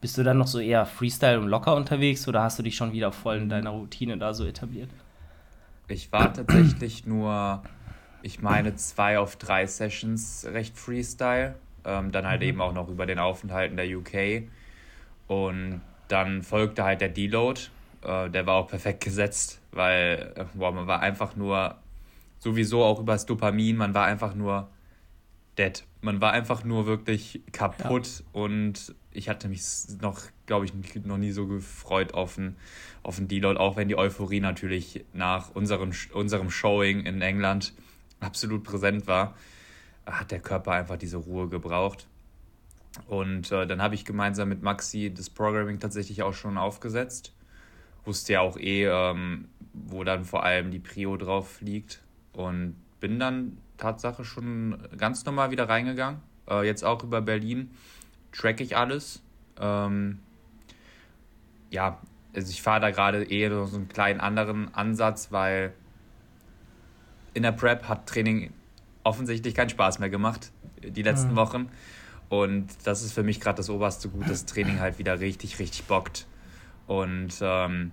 Bist du dann noch so eher Freestyle und locker unterwegs oder hast du dich schon wieder voll in deiner Routine da so etabliert? Ich war tatsächlich nur, ich meine, zwei auf drei Sessions recht Freestyle. Ähm, dann halt mhm. eben auch noch über den Aufenthalt in der UK. Und dann folgte halt der Deload. Äh, der war auch perfekt gesetzt weil äh, boah, man war einfach nur sowieso auch übers Dopamin, man war einfach nur dead. Man war einfach nur wirklich kaputt ja. und ich hatte mich noch, glaube ich, noch nie so gefreut auf einen, auf einen Deload, auch wenn die Euphorie natürlich nach unserem, unserem Showing in England absolut präsent war, hat der Körper einfach diese Ruhe gebraucht. Und äh, dann habe ich gemeinsam mit Maxi das Programming tatsächlich auch schon aufgesetzt. Wusste ja auch eh, ähm, wo dann vor allem die Prio drauf liegt. Und bin dann Tatsache schon ganz normal wieder reingegangen. Äh, jetzt auch über Berlin track ich alles. Ähm, ja, also ich fahre da gerade eher so einen kleinen anderen Ansatz, weil in der Prep hat Training offensichtlich keinen Spaß mehr gemacht, die letzten mhm. Wochen. Und das ist für mich gerade das oberste Gut, dass Training halt wieder richtig, richtig bockt. Und ähm,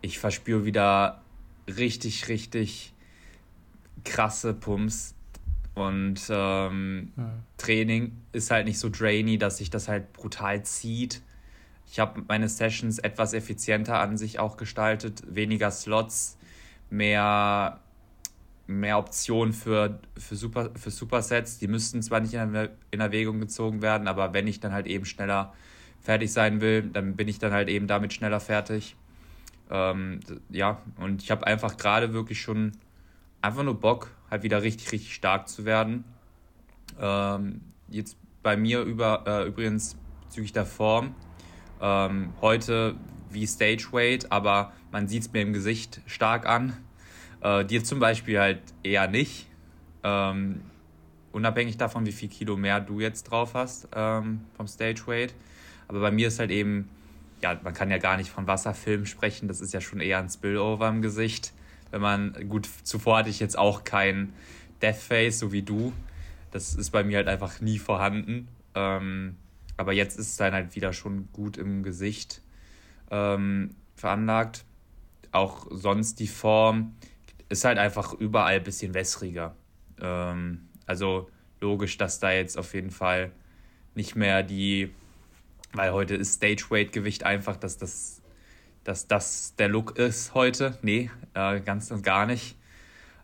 ich verspüre wieder richtig, richtig krasse Pumps. Und ähm, ja. Training ist halt nicht so drainy, dass sich das halt brutal zieht. Ich habe meine Sessions etwas effizienter an sich auch gestaltet, weniger Slots, mehr, mehr Optionen für, für, Super, für Supersets. Die müssten zwar nicht in, in Erwägung gezogen werden, aber wenn ich dann halt eben schneller fertig sein will, dann bin ich dann halt eben damit schneller fertig. Ähm, ja, und ich habe einfach gerade wirklich schon einfach nur Bock, halt wieder richtig, richtig stark zu werden. Ähm, jetzt bei mir über, äh, übrigens bezüglich der Form. Ähm, heute wie Stage Weight, aber man sieht es mir im Gesicht stark an. Äh, dir zum Beispiel halt eher nicht. Ähm, unabhängig davon, wie viel Kilo mehr du jetzt drauf hast ähm, vom Stage Weight. Aber bei mir ist halt eben, ja, man kann ja gar nicht von Wasserfilm sprechen, das ist ja schon eher ein Spillover im Gesicht. Wenn man, gut, zuvor hatte ich jetzt auch kein Death Face, so wie du. Das ist bei mir halt einfach nie vorhanden. Ähm, aber jetzt ist es dann halt wieder schon gut im Gesicht ähm, veranlagt. Auch sonst die Form ist halt einfach überall ein bisschen wässriger. Ähm, also logisch, dass da jetzt auf jeden Fall nicht mehr die, weil heute ist Stage Weight Gewicht einfach, dass das, dass das der Look ist heute. Nee, äh, ganz und gar nicht.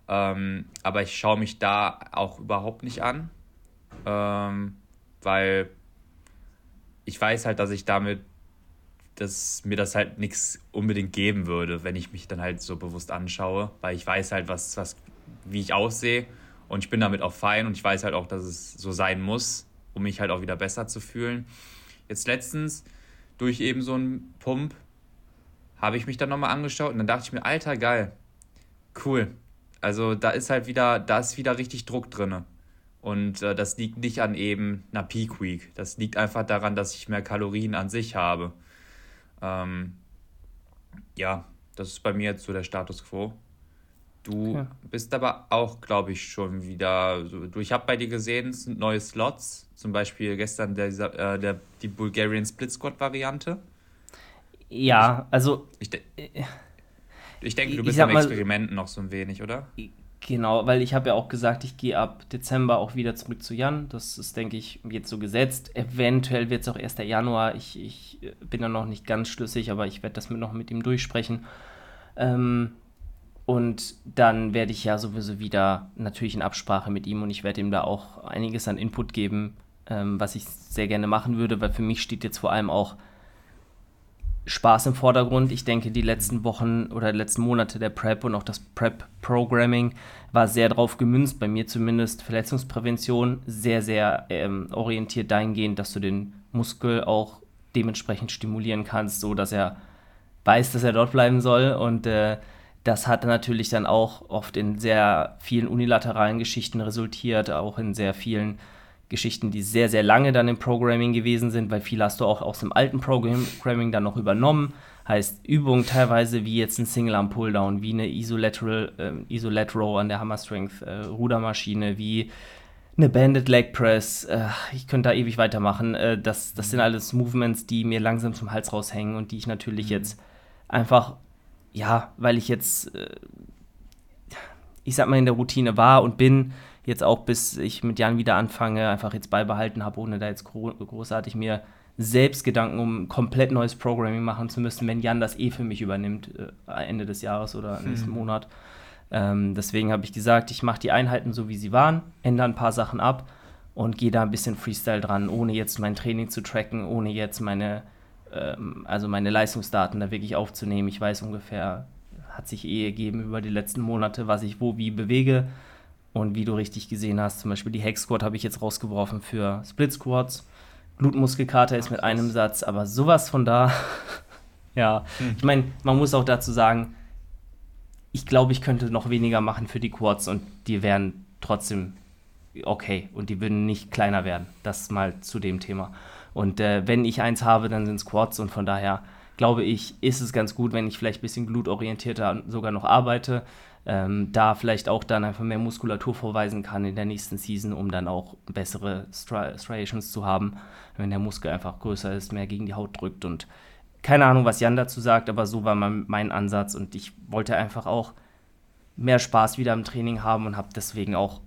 Ähm, aber ich schaue mich da auch überhaupt nicht an, ähm, weil ich weiß halt, dass ich damit, dass mir das halt nichts unbedingt geben würde, wenn ich mich dann halt so bewusst anschaue, weil ich weiß halt, was, was, wie ich aussehe und ich bin damit auch fein und ich weiß halt auch, dass es so sein muss, um mich halt auch wieder besser zu fühlen. Jetzt letztens durch eben so einen Pump habe ich mich dann nochmal angeschaut und dann dachte ich mir, alter, geil, cool. Also da ist halt wieder, da ist wieder richtig Druck drin. Und äh, das liegt nicht an eben einer Peak Week. Das liegt einfach daran, dass ich mehr Kalorien an sich habe. Ähm, ja, das ist bei mir jetzt so der Status quo. Du ja. bist aber auch, glaube ich, schon wieder. Du, ich habe bei dir gesehen, es sind neue Slots. Zum Beispiel gestern der, äh, der, die Bulgarian Split Squad Variante. Ja, also. Ich, de äh, ich denke, du bist am Experimenten noch so ein wenig, oder? Genau, weil ich habe ja auch gesagt, ich gehe ab Dezember auch wieder zurück zu Jan. Das ist, denke ich, jetzt so gesetzt. Eventuell wird es auch erst der Januar. Ich, ich bin da noch nicht ganz schlüssig, aber ich werde das mit noch mit ihm durchsprechen. Ähm, und dann werde ich ja sowieso wieder natürlich in Absprache mit ihm und ich werde ihm da auch einiges an Input geben, ähm, was ich sehr gerne machen würde, weil für mich steht jetzt vor allem auch Spaß im Vordergrund. Ich denke, die letzten Wochen oder die letzten Monate der Prep und auch das Prep-Programming war sehr darauf gemünzt, bei mir zumindest Verletzungsprävention, sehr, sehr ähm, orientiert dahingehend, dass du den Muskel auch dementsprechend stimulieren kannst, so dass er weiß, dass er dort bleiben soll. Und äh, das hat natürlich dann auch oft in sehr vielen unilateralen Geschichten resultiert, auch in sehr vielen Geschichten, die sehr, sehr lange dann im Programming gewesen sind, weil viel hast du auch aus dem alten Programming dann noch übernommen. Heißt Übungen teilweise wie jetzt ein Single Arm Pulldown, wie eine Isolateral, äh, Isolat Row an der Hammer Strength äh, Rudermaschine, wie eine Banded Leg Press. Äh, ich könnte da ewig weitermachen. Äh, das, das sind alles Movements, die mir langsam zum Hals raushängen und die ich natürlich mhm. jetzt einfach, ja, weil ich jetzt, äh, ich sag mal, in der Routine war und bin, jetzt auch bis ich mit Jan wieder anfange, einfach jetzt beibehalten habe, ohne da jetzt großartig mir selbst Gedanken um komplett neues Programming machen zu müssen, wenn Jan das eh für mich übernimmt, äh, Ende des Jahres oder hm. nächsten Monat. Ähm, deswegen habe ich gesagt, ich mache die Einheiten so, wie sie waren, ändere ein paar Sachen ab und gehe da ein bisschen Freestyle dran, ohne jetzt mein Training zu tracken, ohne jetzt meine, ähm, also meine Leistungsdaten da wirklich aufzunehmen. Ich weiß ungefähr, hat sich eh ergeben über die letzten Monate, was ich wo wie bewege und wie du richtig gesehen hast, zum Beispiel die Hex Squat habe ich jetzt rausgeworfen für Split Squats. Glutmuskelkater ist mit einem Satz, aber sowas von da. ja, hm. ich meine, man muss auch dazu sagen, ich glaube, ich könnte noch weniger machen für die Quads und die wären trotzdem okay und die würden nicht kleiner werden. Das mal zu dem Thema. Und äh, wenn ich eins habe, dann sind es Quads und von daher glaube ich, ist es ganz gut, wenn ich vielleicht ein bisschen glutorientierter sogar noch arbeite ähm, da vielleicht auch dann einfach mehr Muskulatur vorweisen kann in der nächsten Season, um dann auch bessere Striations zu haben, wenn der Muskel einfach größer ist, mehr gegen die Haut drückt und keine Ahnung, was Jan dazu sagt, aber so war mein, mein Ansatz und ich wollte einfach auch mehr Spaß wieder im Training haben und habe deswegen auch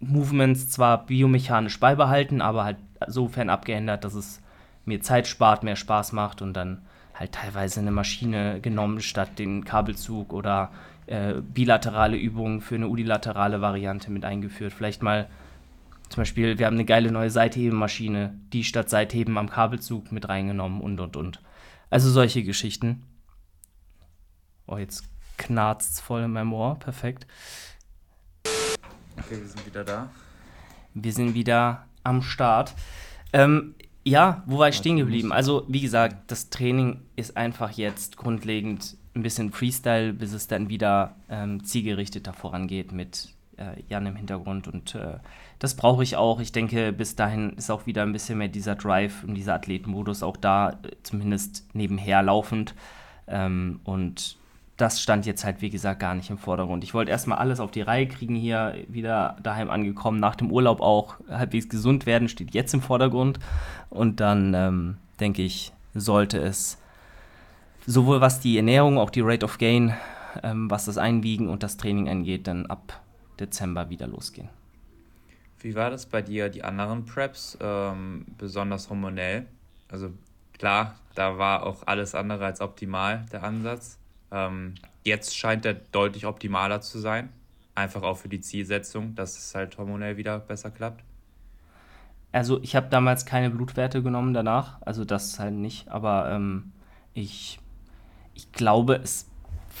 Movements zwar biomechanisch beibehalten, aber halt sofern abgeändert, dass es mir Zeit spart, mehr Spaß macht und dann halt teilweise eine Maschine genommen statt den Kabelzug oder äh, bilaterale Übungen für eine unilaterale Variante mit eingeführt. Vielleicht mal zum Beispiel, wir haben eine geile neue Seithebemaschine, die statt Seitheben am Kabelzug mit reingenommen und und und. Also solche Geschichten. Oh, jetzt knarzt es voll in meinem Ohr. Perfekt. Okay, wir sind wieder da. Wir sind wieder am Start. Ähm, Ja, wo war ich stehen geblieben? Also, wie gesagt, das Training ist einfach jetzt grundlegend ein bisschen Freestyle, bis es dann wieder ähm, zielgerichteter vorangeht mit äh, Jan im Hintergrund. Und äh, das brauche ich auch. Ich denke, bis dahin ist auch wieder ein bisschen mehr dieser Drive und dieser Athletenmodus auch da, äh, zumindest nebenher laufend. Ähm, und das stand jetzt halt, wie gesagt, gar nicht im Vordergrund. Ich wollte erstmal alles auf die Reihe kriegen hier, wieder daheim angekommen, nach dem Urlaub auch halbwegs gesund werden, steht jetzt im Vordergrund. Und dann, ähm, denke ich, sollte es sowohl was die Ernährung, auch die Rate of Gain, ähm, was das Einwiegen und das Training angeht, dann ab Dezember wieder losgehen. Wie war das bei dir, die anderen Preps, ähm, besonders hormonell? Also klar, da war auch alles andere als optimal, der Ansatz. Ähm, jetzt scheint er deutlich optimaler zu sein. Einfach auch für die Zielsetzung, dass es halt hormonell wieder besser klappt. Also ich habe damals keine Blutwerte genommen danach, also das halt nicht, aber ähm, ich, ich glaube, es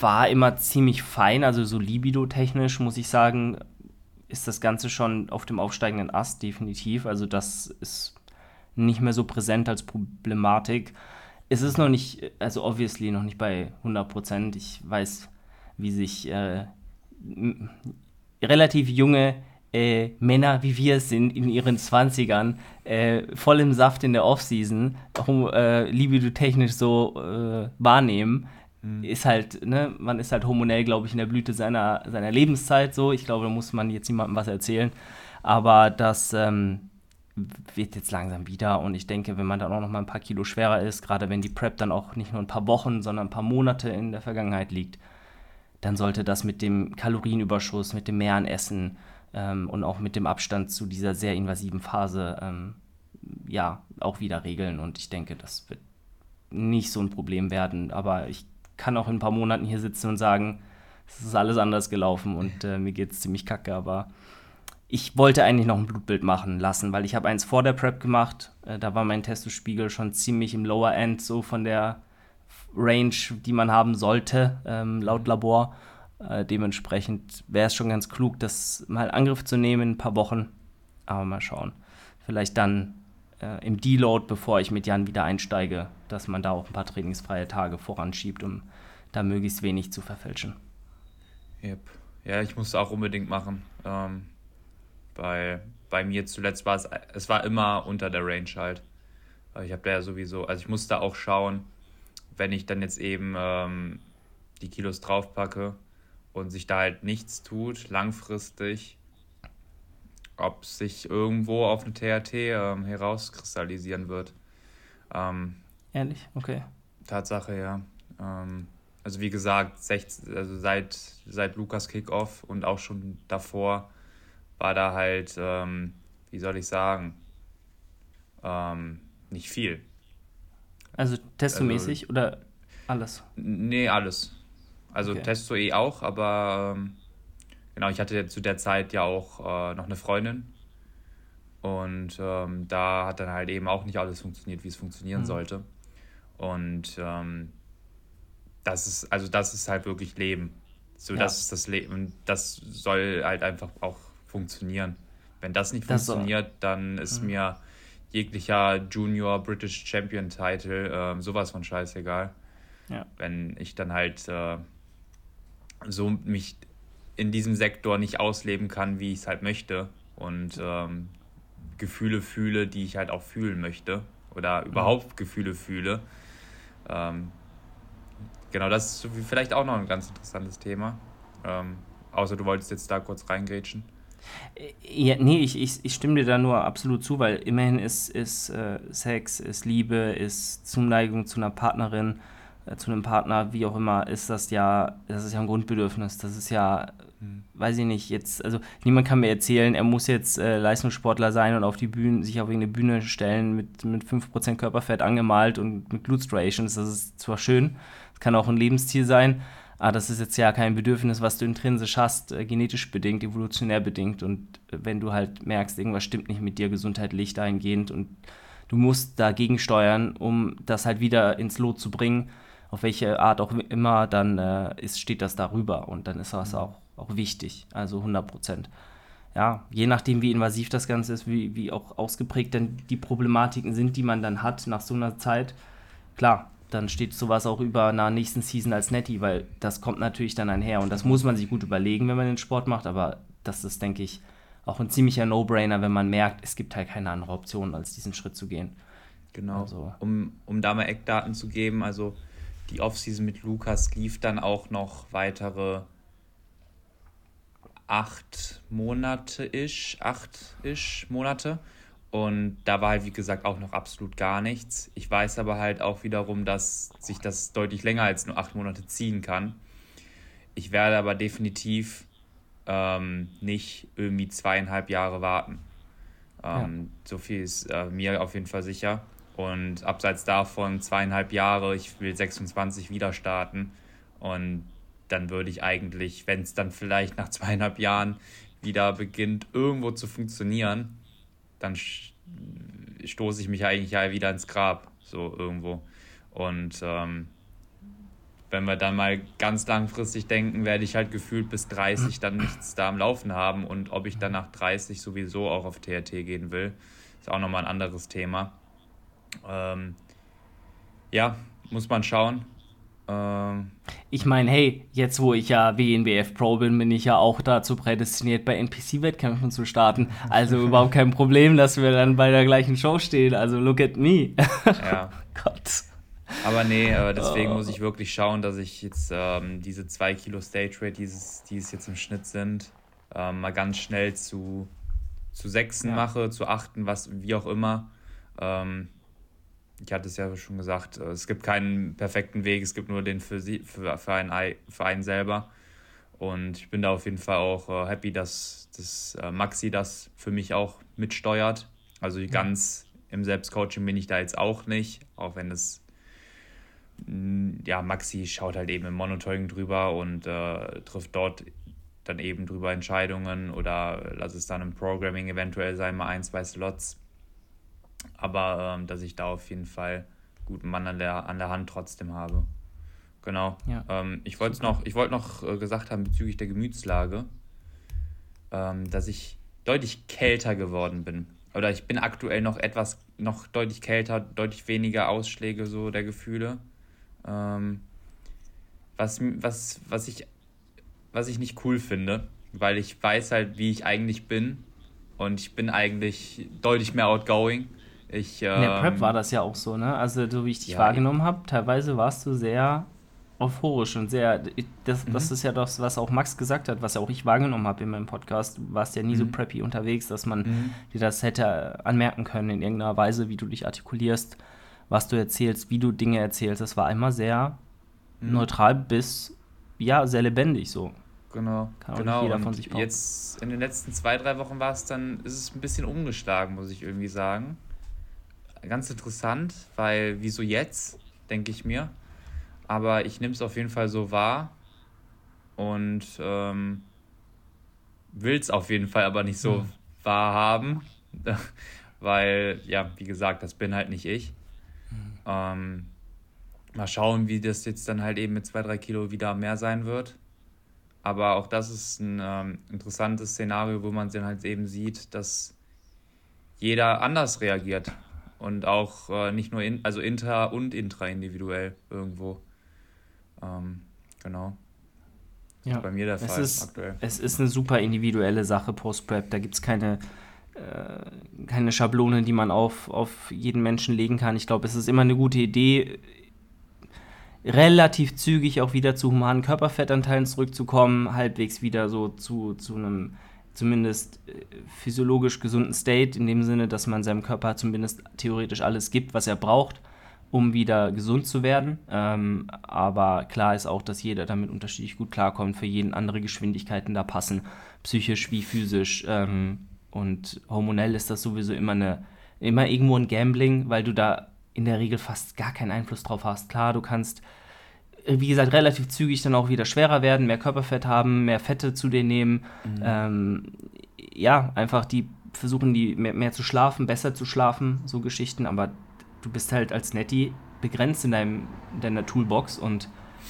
war immer ziemlich fein, also so libido-technisch muss ich sagen, ist das Ganze schon auf dem aufsteigenden Ast definitiv, also das ist nicht mehr so präsent als Problematik es ist noch nicht, also obviously noch nicht bei 100 Prozent. Ich weiß, wie sich äh, relativ junge äh, Männer wie wir sind in ihren 20ern, äh, voll im Saft in der Offseason, äh, libido-technisch so äh, wahrnehmen, mhm. ist halt, ne, man ist halt hormonell, glaube ich, in der Blüte seiner, seiner Lebenszeit so. Ich glaube, da muss man jetzt niemandem was erzählen. Aber das, ähm, wird jetzt langsam wieder. Und ich denke, wenn man dann auch noch mal ein paar Kilo schwerer ist, gerade wenn die Prep dann auch nicht nur ein paar Wochen, sondern ein paar Monate in der Vergangenheit liegt, dann sollte das mit dem Kalorienüberschuss, mit dem Mehr an Essen ähm, und auch mit dem Abstand zu dieser sehr invasiven Phase ähm, ja auch wieder regeln. Und ich denke, das wird nicht so ein Problem werden. Aber ich kann auch in ein paar Monaten hier sitzen und sagen, es ist alles anders gelaufen und äh, mir geht es ziemlich kacke, aber ich wollte eigentlich noch ein Blutbild machen lassen, weil ich habe eins vor der Prep gemacht. Äh, da war mein Testospiegel schon ziemlich im Lower End, so von der Range, die man haben sollte, ähm, laut Labor. Äh, dementsprechend wäre es schon ganz klug, das mal Angriff zu nehmen in ein paar Wochen. Aber mal schauen. Vielleicht dann äh, im Deload, bevor ich mit Jan wieder einsteige, dass man da auch ein paar trainingsfreie Tage voranschiebt, um da möglichst wenig zu verfälschen. Yep. Ja, ich muss es auch unbedingt machen. Ähm bei, bei mir zuletzt war es, es war immer unter der Range halt. Ich habe da ja sowieso, also ich musste auch schauen, wenn ich dann jetzt eben ähm, die Kilos draufpacke und sich da halt nichts tut, langfristig, ob sich irgendwo auf eine THT ähm, herauskristallisieren wird. Ähm, Ehrlich? Okay. Tatsache, ja. Ähm, also wie gesagt, 16, also seit, seit Lukas Kickoff und auch schon davor war da halt, ähm, wie soll ich sagen, ähm, nicht viel. Also testomäßig also, oder alles? Nee, alles. Also okay. Testo eh auch, aber ähm, genau, ich hatte zu der Zeit ja auch äh, noch eine Freundin. Und ähm, da hat dann halt eben auch nicht alles funktioniert, wie es funktionieren mhm. sollte. Und ähm, das ist, also das ist halt wirklich Leben. So, ja. das ist das Leben. Das soll halt einfach auch funktionieren. Wenn das nicht das funktioniert, so. dann ist mhm. mir jeglicher Junior British Champion Title äh, sowas von scheißegal. Ja. Wenn ich dann halt äh, so mich in diesem Sektor nicht ausleben kann, wie ich es halt möchte und ähm, Gefühle fühle, die ich halt auch fühlen möchte oder überhaupt mhm. Gefühle fühle. Ähm, genau, das ist vielleicht auch noch ein ganz interessantes Thema. Ähm, außer du wolltest jetzt da kurz reingrätschen. Ja, nee, ich, ich, ich stimme dir da nur absolut zu, weil immerhin ist, ist äh, Sex, ist Liebe, ist Zuneigung zu einer Partnerin, äh, zu einem Partner, wie auch immer, ist das ja, das ist ja ein Grundbedürfnis. Das ist ja, mhm. weiß ich nicht, jetzt, also niemand kann mir erzählen, er muss jetzt äh, Leistungssportler sein und auf die Bühne, sich auf irgendeine Bühne stellen mit, mit 5% Körperfett angemalt und mit Glute-Striations. Das ist zwar schön, das kann auch ein Lebensziel sein, ah, das ist jetzt ja kein Bedürfnis, was du intrinsisch hast, äh, genetisch bedingt, evolutionär bedingt. Und äh, wenn du halt merkst, irgendwas stimmt nicht mit dir gesundheitlich dahingehend und du musst dagegen steuern, um das halt wieder ins Lot zu bringen, auf welche Art auch immer, dann äh, ist, steht das darüber und dann ist das mhm. auch, auch wichtig, also 100 Prozent. ja, je nachdem, wie invasiv das Ganze ist, wie, wie auch ausgeprägt dann die Problematiken sind, die man dann hat nach so einer Zeit, klar, dann steht sowas auch über einer nächsten Season als Netty, weil das kommt natürlich dann einher und das muss man sich gut überlegen, wenn man den Sport macht, aber das ist, denke ich, auch ein ziemlicher No-Brainer, wenn man merkt, es gibt halt keine andere Option, als diesen Schritt zu gehen. Genau. Also. Um, um da mal Eckdaten zu geben, also die Offseason mit Lukas lief dann auch noch weitere acht Monate ish, acht ish Monate. Und da war halt, wie gesagt, auch noch absolut gar nichts. Ich weiß aber halt auch wiederum, dass sich das deutlich länger als nur acht Monate ziehen kann. Ich werde aber definitiv ähm, nicht irgendwie zweieinhalb Jahre warten. Ähm, ja. So viel ist äh, mir auf jeden Fall sicher. Und abseits davon zweieinhalb Jahre, ich will 26 wieder starten. Und dann würde ich eigentlich, wenn es dann vielleicht nach zweieinhalb Jahren wieder beginnt, irgendwo zu funktionieren, dann stoße ich mich eigentlich ja wieder ins Grab, so irgendwo. Und ähm, wenn wir dann mal ganz langfristig denken, werde ich halt gefühlt bis 30 dann nichts da am Laufen haben. Und ob ich dann nach 30 sowieso auch auf TRT gehen will, ist auch nochmal ein anderes Thema. Ähm, ja, muss man schauen. Ähm, ich meine, hey, jetzt wo ich ja WNBF Pro bin, bin ich ja auch dazu prädestiniert, bei NPC-Wettkämpfen zu starten. Also überhaupt kein Problem, dass wir dann bei der gleichen Show stehen. Also look at me. Ja. Gott. Aber nee, äh, deswegen oh. muss ich wirklich schauen, dass ich jetzt ähm, diese 2 Kilo Stage Rate, dieses, die es jetzt im Schnitt sind, ähm, mal ganz schnell zu, zu Sechsen ja. mache, zu Achten, was, wie auch immer. Ähm, ich hatte es ja schon gesagt, äh, es gibt keinen perfekten Weg, es gibt nur den für, sie, für, für, einen, für einen selber. Und ich bin da auf jeden Fall auch äh, happy, dass, dass äh, Maxi das für mich auch mitsteuert. Also ganz im Selbstcoaching bin ich da jetzt auch nicht, auch wenn es ja, Maxi schaut halt eben im Monitoring drüber und äh, trifft dort dann eben drüber Entscheidungen oder lass es dann im Programming eventuell sein, mal ein, zwei Slots. Aber ähm, dass ich da auf jeden Fall einen guten Mann an der, an der Hand trotzdem habe. Genau. Ja. Ähm, ich wollte noch, ich wollte noch äh, gesagt haben bezüglich der Gemütslage, ähm, dass ich deutlich kälter geworden bin. Oder ich bin aktuell noch etwas, noch deutlich kälter, deutlich weniger Ausschläge so der Gefühle. Ähm, was, was, was, ich, was ich nicht cool finde, weil ich weiß halt, wie ich eigentlich bin. Und ich bin eigentlich deutlich mehr outgoing. Ich, ähm, In der Prep ähm, war das ja auch so, ne? Also, so wie ich dich ja, wahrgenommen habe, teilweise warst du sehr euphorisch und sehr. Das, mhm. das ist ja das, was auch Max gesagt hat, was ja auch ich wahrgenommen habe in meinem Podcast. Du warst ja nie mhm. so preppy unterwegs, dass man mhm. dir das hätte anmerken können in irgendeiner Weise, wie du dich artikulierst, was du erzählst, wie du Dinge erzählst. Das war immer sehr mhm. neutral bis, ja, sehr lebendig so. Genau, Kann auch genau. Nicht jeder von sich jetzt in den letzten zwei, drei Wochen war es dann, ist es ein bisschen umgeschlagen, muss ich irgendwie sagen ganz interessant, weil wieso jetzt, denke ich mir. Aber ich nehme es auf jeden Fall so wahr und ähm, will es auf jeden Fall aber nicht so mhm. wahrhaben, weil, ja, wie gesagt, das bin halt nicht ich. Mhm. Ähm, mal schauen, wie das jetzt dann halt eben mit zwei, drei Kilo wieder mehr sein wird. Aber auch das ist ein ähm, interessantes Szenario, wo man dann halt eben sieht, dass jeder anders reagiert und auch äh, nicht nur in, also inter und intra individuell irgendwo. Ähm, genau. Ja. bei mir der Fall es ist, aktuell. Es ist eine super individuelle Sache, Post-Prep. Da gibt es keine, äh, keine Schablone, die man auf, auf jeden Menschen legen kann. Ich glaube, es ist immer eine gute Idee, relativ zügig auch wieder zu humanen Körperfettanteilen zurückzukommen, halbwegs wieder so zu, zu einem zumindest äh, physiologisch gesunden State, in dem Sinne, dass man seinem Körper zumindest theoretisch alles gibt, was er braucht, um wieder gesund zu werden. Ähm, aber klar ist auch, dass jeder damit unterschiedlich gut klarkommt, für jeden andere Geschwindigkeiten da passen, psychisch wie physisch. Ähm, und hormonell ist das sowieso immer, eine, immer irgendwo ein Gambling, weil du da in der Regel fast gar keinen Einfluss drauf hast. Klar, du kannst wie gesagt, relativ zügig dann auch wieder schwerer werden, mehr Körperfett haben, mehr Fette zu dir nehmen. Mhm. Ähm, ja, einfach die versuchen, die mehr, mehr, zu schlafen, besser zu schlafen, so Geschichten, aber du bist halt als Netty begrenzt in, deinem, in deiner Toolbox und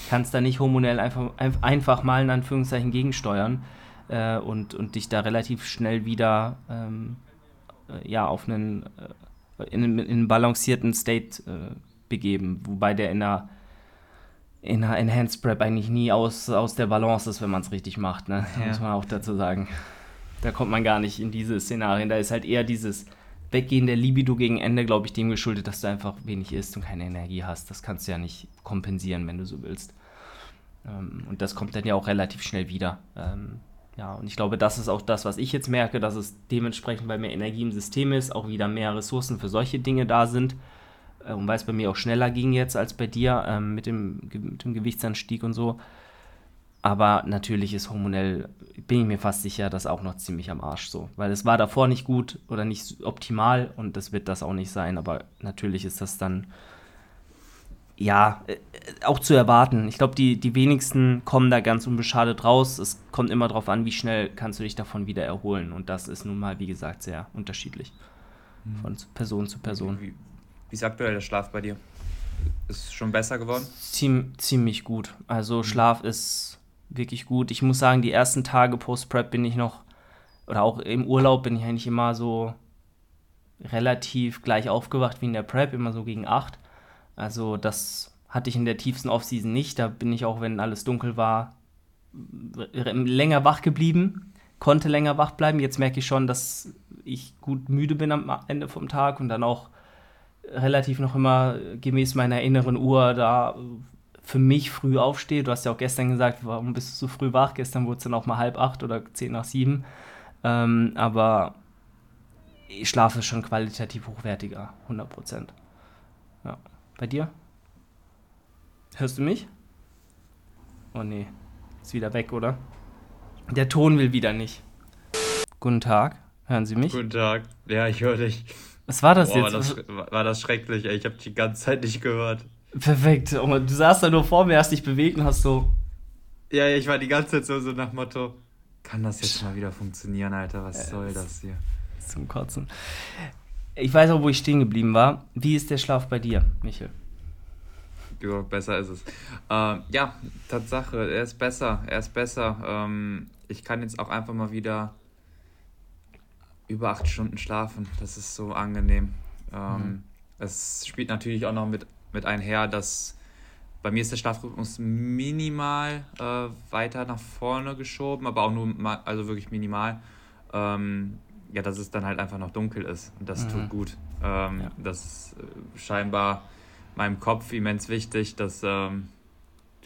kannst da nicht hormonell einfach, einfach mal in Anführungszeichen gegensteuern. äh, und, und dich da relativ schnell wieder ähm, äh, ja, auf einen, äh, in, in, einen balancierten State äh, begeben, wobei der in einer, in einer Enhanced Prep eigentlich nie aus, aus der Balance ist, wenn man es richtig macht, ne? Ja. muss man auch dazu sagen. Da kommt man gar nicht in diese Szenarien, da ist halt eher dieses Weggehen der Libido gegen Ende, glaube ich, dem geschuldet, dass du einfach wenig isst und keine Energie hast. Das kannst du ja nicht kompensieren, wenn du so willst. Ähm, und das kommt dann ja auch relativ schnell wieder. Ähm, ja, und ich glaube, das ist auch das, was ich jetzt merke, dass es dementsprechend, weil mehr Energie im System ist, auch wieder mehr Ressourcen für solche Dinge da sind. Äh, und weil es bei mir auch schneller ging jetzt als bei dir ähm, mit, dem, mit dem Gewichtsanstieg und so. Aber natürlich ist hormonell, bin ich mir fast sicher, das auch noch ziemlich am Arsch so. Weil es war davor nicht gut oder nicht optimal und das wird das auch nicht sein. Aber natürlich ist das dann ja, äh, auch zu erwarten. Ich glaube, die, die wenigsten kommen da ganz unbeschadet raus. Es kommt immer darauf an, wie schnell kannst du dich davon wieder erholen. Und das ist nun mal, wie gesagt, sehr unterschiedlich. Mhm. Von Person zu Person. Wie, wie ist aktuell der Schlaf bei dir? Ist es schon besser geworden? Ziem, ziemlich gut. Also. Schlaf ist wirklich gut. Ich muss sagen, die ersten Tage Post-Prep bin ich noch, oder auch im Urlaub bin ich eigentlich immer so relativ gleich aufgewacht wie in der Prep, immer so gegen 8 also das hatte ich in der tiefsten Offseason nicht. Da bin ich auch, wenn alles dunkel war, länger wach geblieben, konnte länger wach bleiben. Jetzt merke ich schon, dass ich gut müde bin am Ende vom Tag und dann auch relativ noch immer gemäß meiner inneren Uhr da für mich früh aufstehe. Du hast ja auch gestern gesagt, warum bist du so früh wach? Gestern wurde es dann auch mal halb acht oder zehn nach sieben. Ähm, aber ich schlafe schon qualitativ hochwertiger, 100 Prozent. Ja. Bei dir? Hörst du mich? Oh nee, ist wieder weg, oder? Der Ton will wieder nicht. Guten Tag, hören Sie mich? Guten Tag, ja, ich höre dich. Was war das Boah, jetzt? War das, war das schrecklich, ey. ich habe die ganze Zeit nicht gehört. Perfekt, oh, du saßt da nur vor mir, hast dich bewegt und hast so... Ja, ich war die ganze Zeit so, so nach Motto, kann das jetzt mal wieder funktionieren, Alter, was äh, soll das hier? Zum Kotzen. Ich weiß auch, wo ich stehen geblieben war. Wie ist der Schlaf bei dir, Michel? Ja, besser ist es. Ähm, ja, Tatsache, er ist besser. Er ist besser. Ähm, ich kann jetzt auch einfach mal wieder über acht Stunden schlafen. Das ist so angenehm. Ähm, mhm. Es spielt natürlich auch noch mit, mit einher, dass bei mir ist der Schlafrhythmus minimal äh, weiter nach vorne geschoben, aber auch nur, also wirklich minimal. Ähm, ja, dass es dann halt einfach noch dunkel ist. Und das mhm. tut gut. Ähm, ja. Das ist äh, scheinbar meinem Kopf immens wichtig, dass, ähm,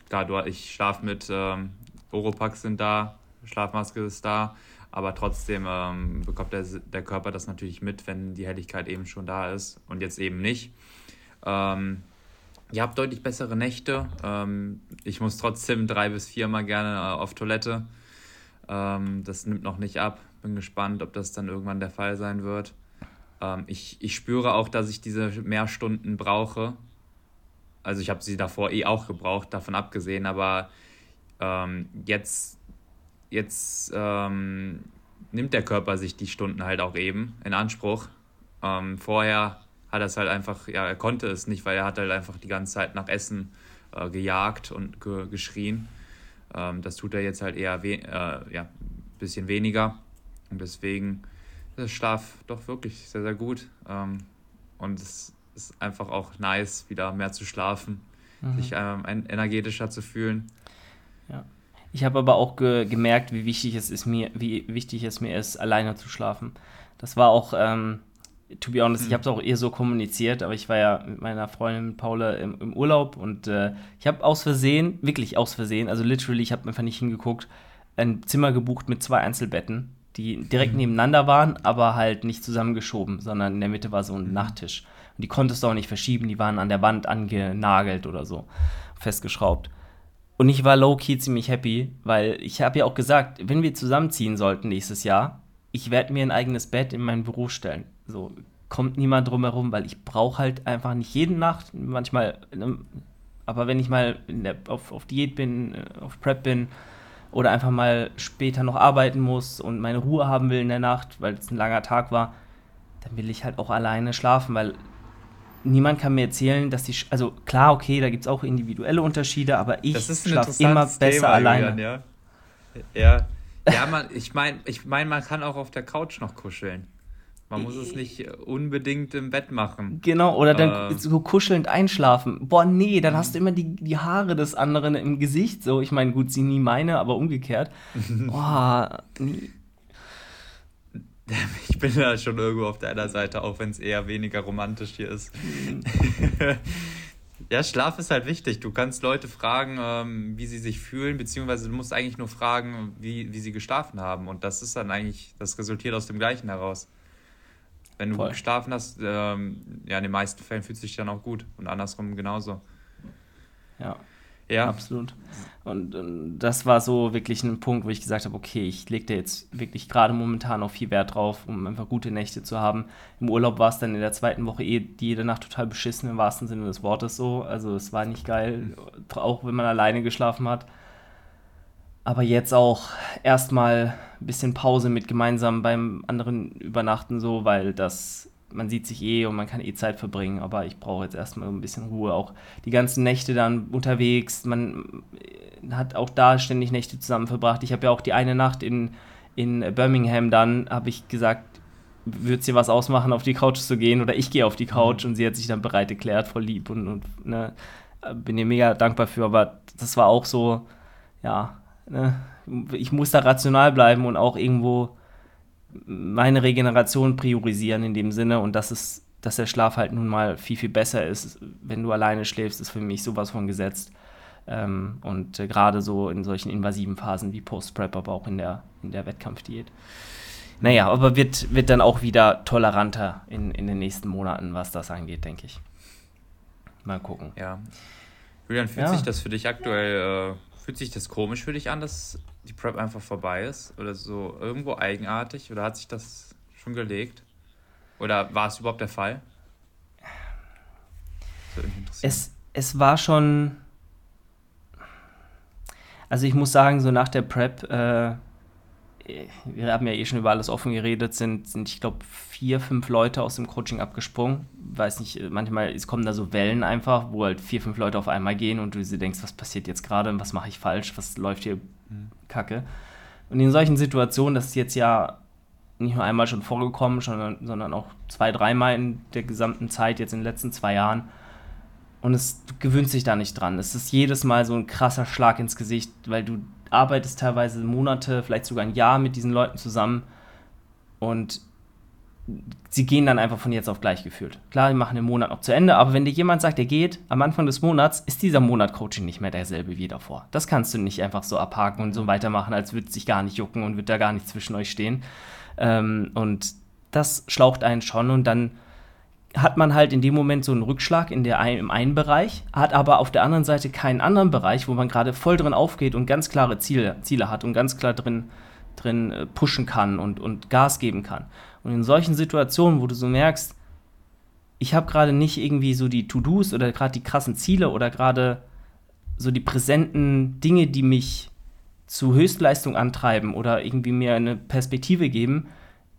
klar, du, ich schlafe mit, ähm, Oropax sind da, Schlafmaske ist da, aber trotzdem ähm, bekommt der, der Körper das natürlich mit, wenn die Helligkeit eben schon da ist und jetzt eben nicht. Ähm, ihr habt deutlich bessere Nächte. Ähm, ich muss trotzdem drei bis viermal gerne äh, auf Toilette. Ähm, das nimmt noch nicht ab. Bin gespannt, ob das dann irgendwann der Fall sein wird. Ähm, ich, ich spüre auch, dass ich diese mehr Stunden brauche. Also ich habe sie davor eh auch gebraucht, davon abgesehen, aber ähm, jetzt, jetzt ähm, nimmt der Körper sich die Stunden halt auch eben in Anspruch. Ähm, vorher hat er es halt einfach, ja, er konnte es nicht, weil er hat halt einfach die ganze Zeit nach Essen äh, gejagt und ge geschrien. Ähm, das tut er jetzt halt eher we äh, ja, ein bisschen weniger. Und deswegen ist der Schlaf doch wirklich sehr, sehr gut. Ähm, und es ist einfach auch nice, wieder mehr zu schlafen, mhm. sich ähm, energetischer zu fühlen. Ja. Ich habe aber auch ge gemerkt, wie wichtig es ist mir, wie wichtig es mir ist, alleine zu schlafen. Das war auch, ähm, to be honest, mhm. ich habe es auch eher so kommuniziert, aber ich war ja mit meiner Freundin Paula im, im Urlaub und äh, ich habe aus Versehen, wirklich aus Versehen, also literally, ich habe einfach nicht hingeguckt, ein Zimmer gebucht mit zwei Einzelbetten, die direkt mhm. nebeneinander waren, aber halt nicht zusammengeschoben, sondern in der Mitte war so ein mhm. Nachttisch. Und die konntest du auch nicht verschieben, die waren an der Wand angenagelt oder so, festgeschraubt. Und ich war low-key ziemlich happy, weil ich habe ja auch gesagt, wenn wir zusammenziehen sollten nächstes Jahr, ich werde mir ein eigenes Bett in mein Büro stellen. So kommt niemand drum herum, weil ich brauche halt einfach nicht jede Nacht, manchmal, ne, aber wenn ich mal der, auf, auf Diät bin, äh, auf Prep bin oder einfach mal später noch arbeiten muss und meine Ruhe haben will in der Nacht, weil es ein langer Tag war, dann will ich halt auch alleine schlafen, weil niemand kann mir erzählen, dass die, also klar, okay, da gibt es auch individuelle Unterschiede, aber ich schlafe immer besser Thema, alleine. Julian, ja. ja, Ja, man, ich meine, ich mein, man kann auch auf der Couch noch kuscheln. Man muss es nicht unbedingt im Bett machen. Genau, oder dann äh, so kuschelnd einschlafen. Boah, nee, dann hast du immer die, die Haare des anderen im Gesicht. So, ich meine, gut, sie nie meine, aber umgekehrt. Boah, nee. Ich bin da schon irgendwo auf deiner Seite, auch wenn es eher weniger romantisch hier ist. ja, Schlaf ist halt wichtig. Du kannst Leute fragen, ähm, wie sie sich fühlen, beziehungsweise du musst eigentlich nur fragen, wie, wie sie geschlafen haben. Und das ist dann eigentlich, das resultiert aus dem Gleichen heraus. Wenn du Voll. geschlafen hast, ähm, ja, in den meisten Fällen fühlt es sich dann auch gut und andersrum genauso. Ja. Ja. Absolut. Und, und, das war so wirklich ein Punkt, wo ich gesagt habe, okay, ich lege da jetzt wirklich gerade momentan auch viel Wert drauf, um einfach gute Nächte zu haben. Im Urlaub war es dann in der zweiten Woche eh jede Nacht total beschissen, im wahrsten Sinne des Wortes so. Also es war nicht geil, auch wenn man alleine geschlafen hat. Aber jetzt auch erstmal ein bisschen Pause mit gemeinsam beim anderen Übernachten so, weil das, man sieht sich eh und man kann eh Zeit verbringen. Aber ich brauche jetzt erstmal ein bisschen Ruhe. Auch die ganzen Nächte dann unterwegs. Man hat auch da ständig Nächte zusammen verbracht. Ich habe ja auch die eine Nacht in, in Birmingham dann, habe ich gesagt, würde sie was ausmachen, auf die Couch zu gehen oder ich gehe auf die Couch mhm. und sie hat sich dann bereit erklärt, voll lieb und, und ne, bin ihr mega dankbar für. Aber das war auch so, ja, Ne? Ich muss da rational bleiben und auch irgendwo meine Regeneration priorisieren in dem Sinne und das ist, dass der Schlaf halt nun mal viel, viel besser ist. Wenn du alleine schläfst, ist für mich sowas von gesetzt. Ähm, und äh, gerade so in solchen invasiven Phasen wie Post-Prep, aber auch in der, in der Wettkampfdiät. Naja, aber wird, wird dann auch wieder toleranter in, in den nächsten Monaten, was das angeht, denke ich. Mal gucken. Ja. Julian, fühlt ja. sich das für dich aktuell äh, Fühlt sich das komisch für dich an, dass die Prep einfach vorbei ist? Oder so irgendwo eigenartig? Oder hat sich das schon gelegt? Oder war es überhaupt der Fall? Es, es war schon. Also ich muss sagen, so nach der Prep, äh, wir haben ja eh schon über alles offen geredet, sind, sind ich glaube, vier, fünf Leute aus dem Coaching abgesprungen. Weiß nicht, manchmal es kommen da so Wellen einfach, wo halt vier, fünf Leute auf einmal gehen und du dir denkst, was passiert jetzt gerade, was mache ich falsch, was läuft hier. Kacke. Und in solchen Situationen, das ist jetzt ja nicht nur einmal schon vorgekommen, sondern, sondern auch zwei, dreimal in der gesamten Zeit, jetzt in den letzten zwei Jahren. Und es gewöhnt sich da nicht dran. Es ist jedes Mal so ein krasser Schlag ins Gesicht, weil du arbeitest teilweise Monate, vielleicht sogar ein Jahr mit diesen Leuten zusammen und sie gehen dann einfach von jetzt auf gleich gefühlt. Klar, die machen den Monat noch zu Ende, aber wenn dir jemand sagt, er geht, am Anfang des Monats ist dieser Monat Coaching nicht mehr derselbe wie davor. Das kannst du nicht einfach so abhaken und so weitermachen, als würde es sich gar nicht jucken und würde da gar nicht zwischen euch stehen. Ähm, und das schlaucht einen schon und dann hat man halt in dem Moment so einen Rückschlag in der, im einen Bereich, hat aber auf der anderen Seite keinen anderen Bereich, wo man gerade voll drin aufgeht und ganz klare Ziele, Ziele hat und ganz klar drin, drin äh, pushen kann und, und Gas geben kann. Und in solchen Situationen, wo du so merkst, ich habe gerade nicht irgendwie so die To-Dos oder gerade die krassen Ziele oder gerade so die präsenten Dinge, die mich zu Höchstleistung antreiben oder irgendwie mir eine Perspektive geben,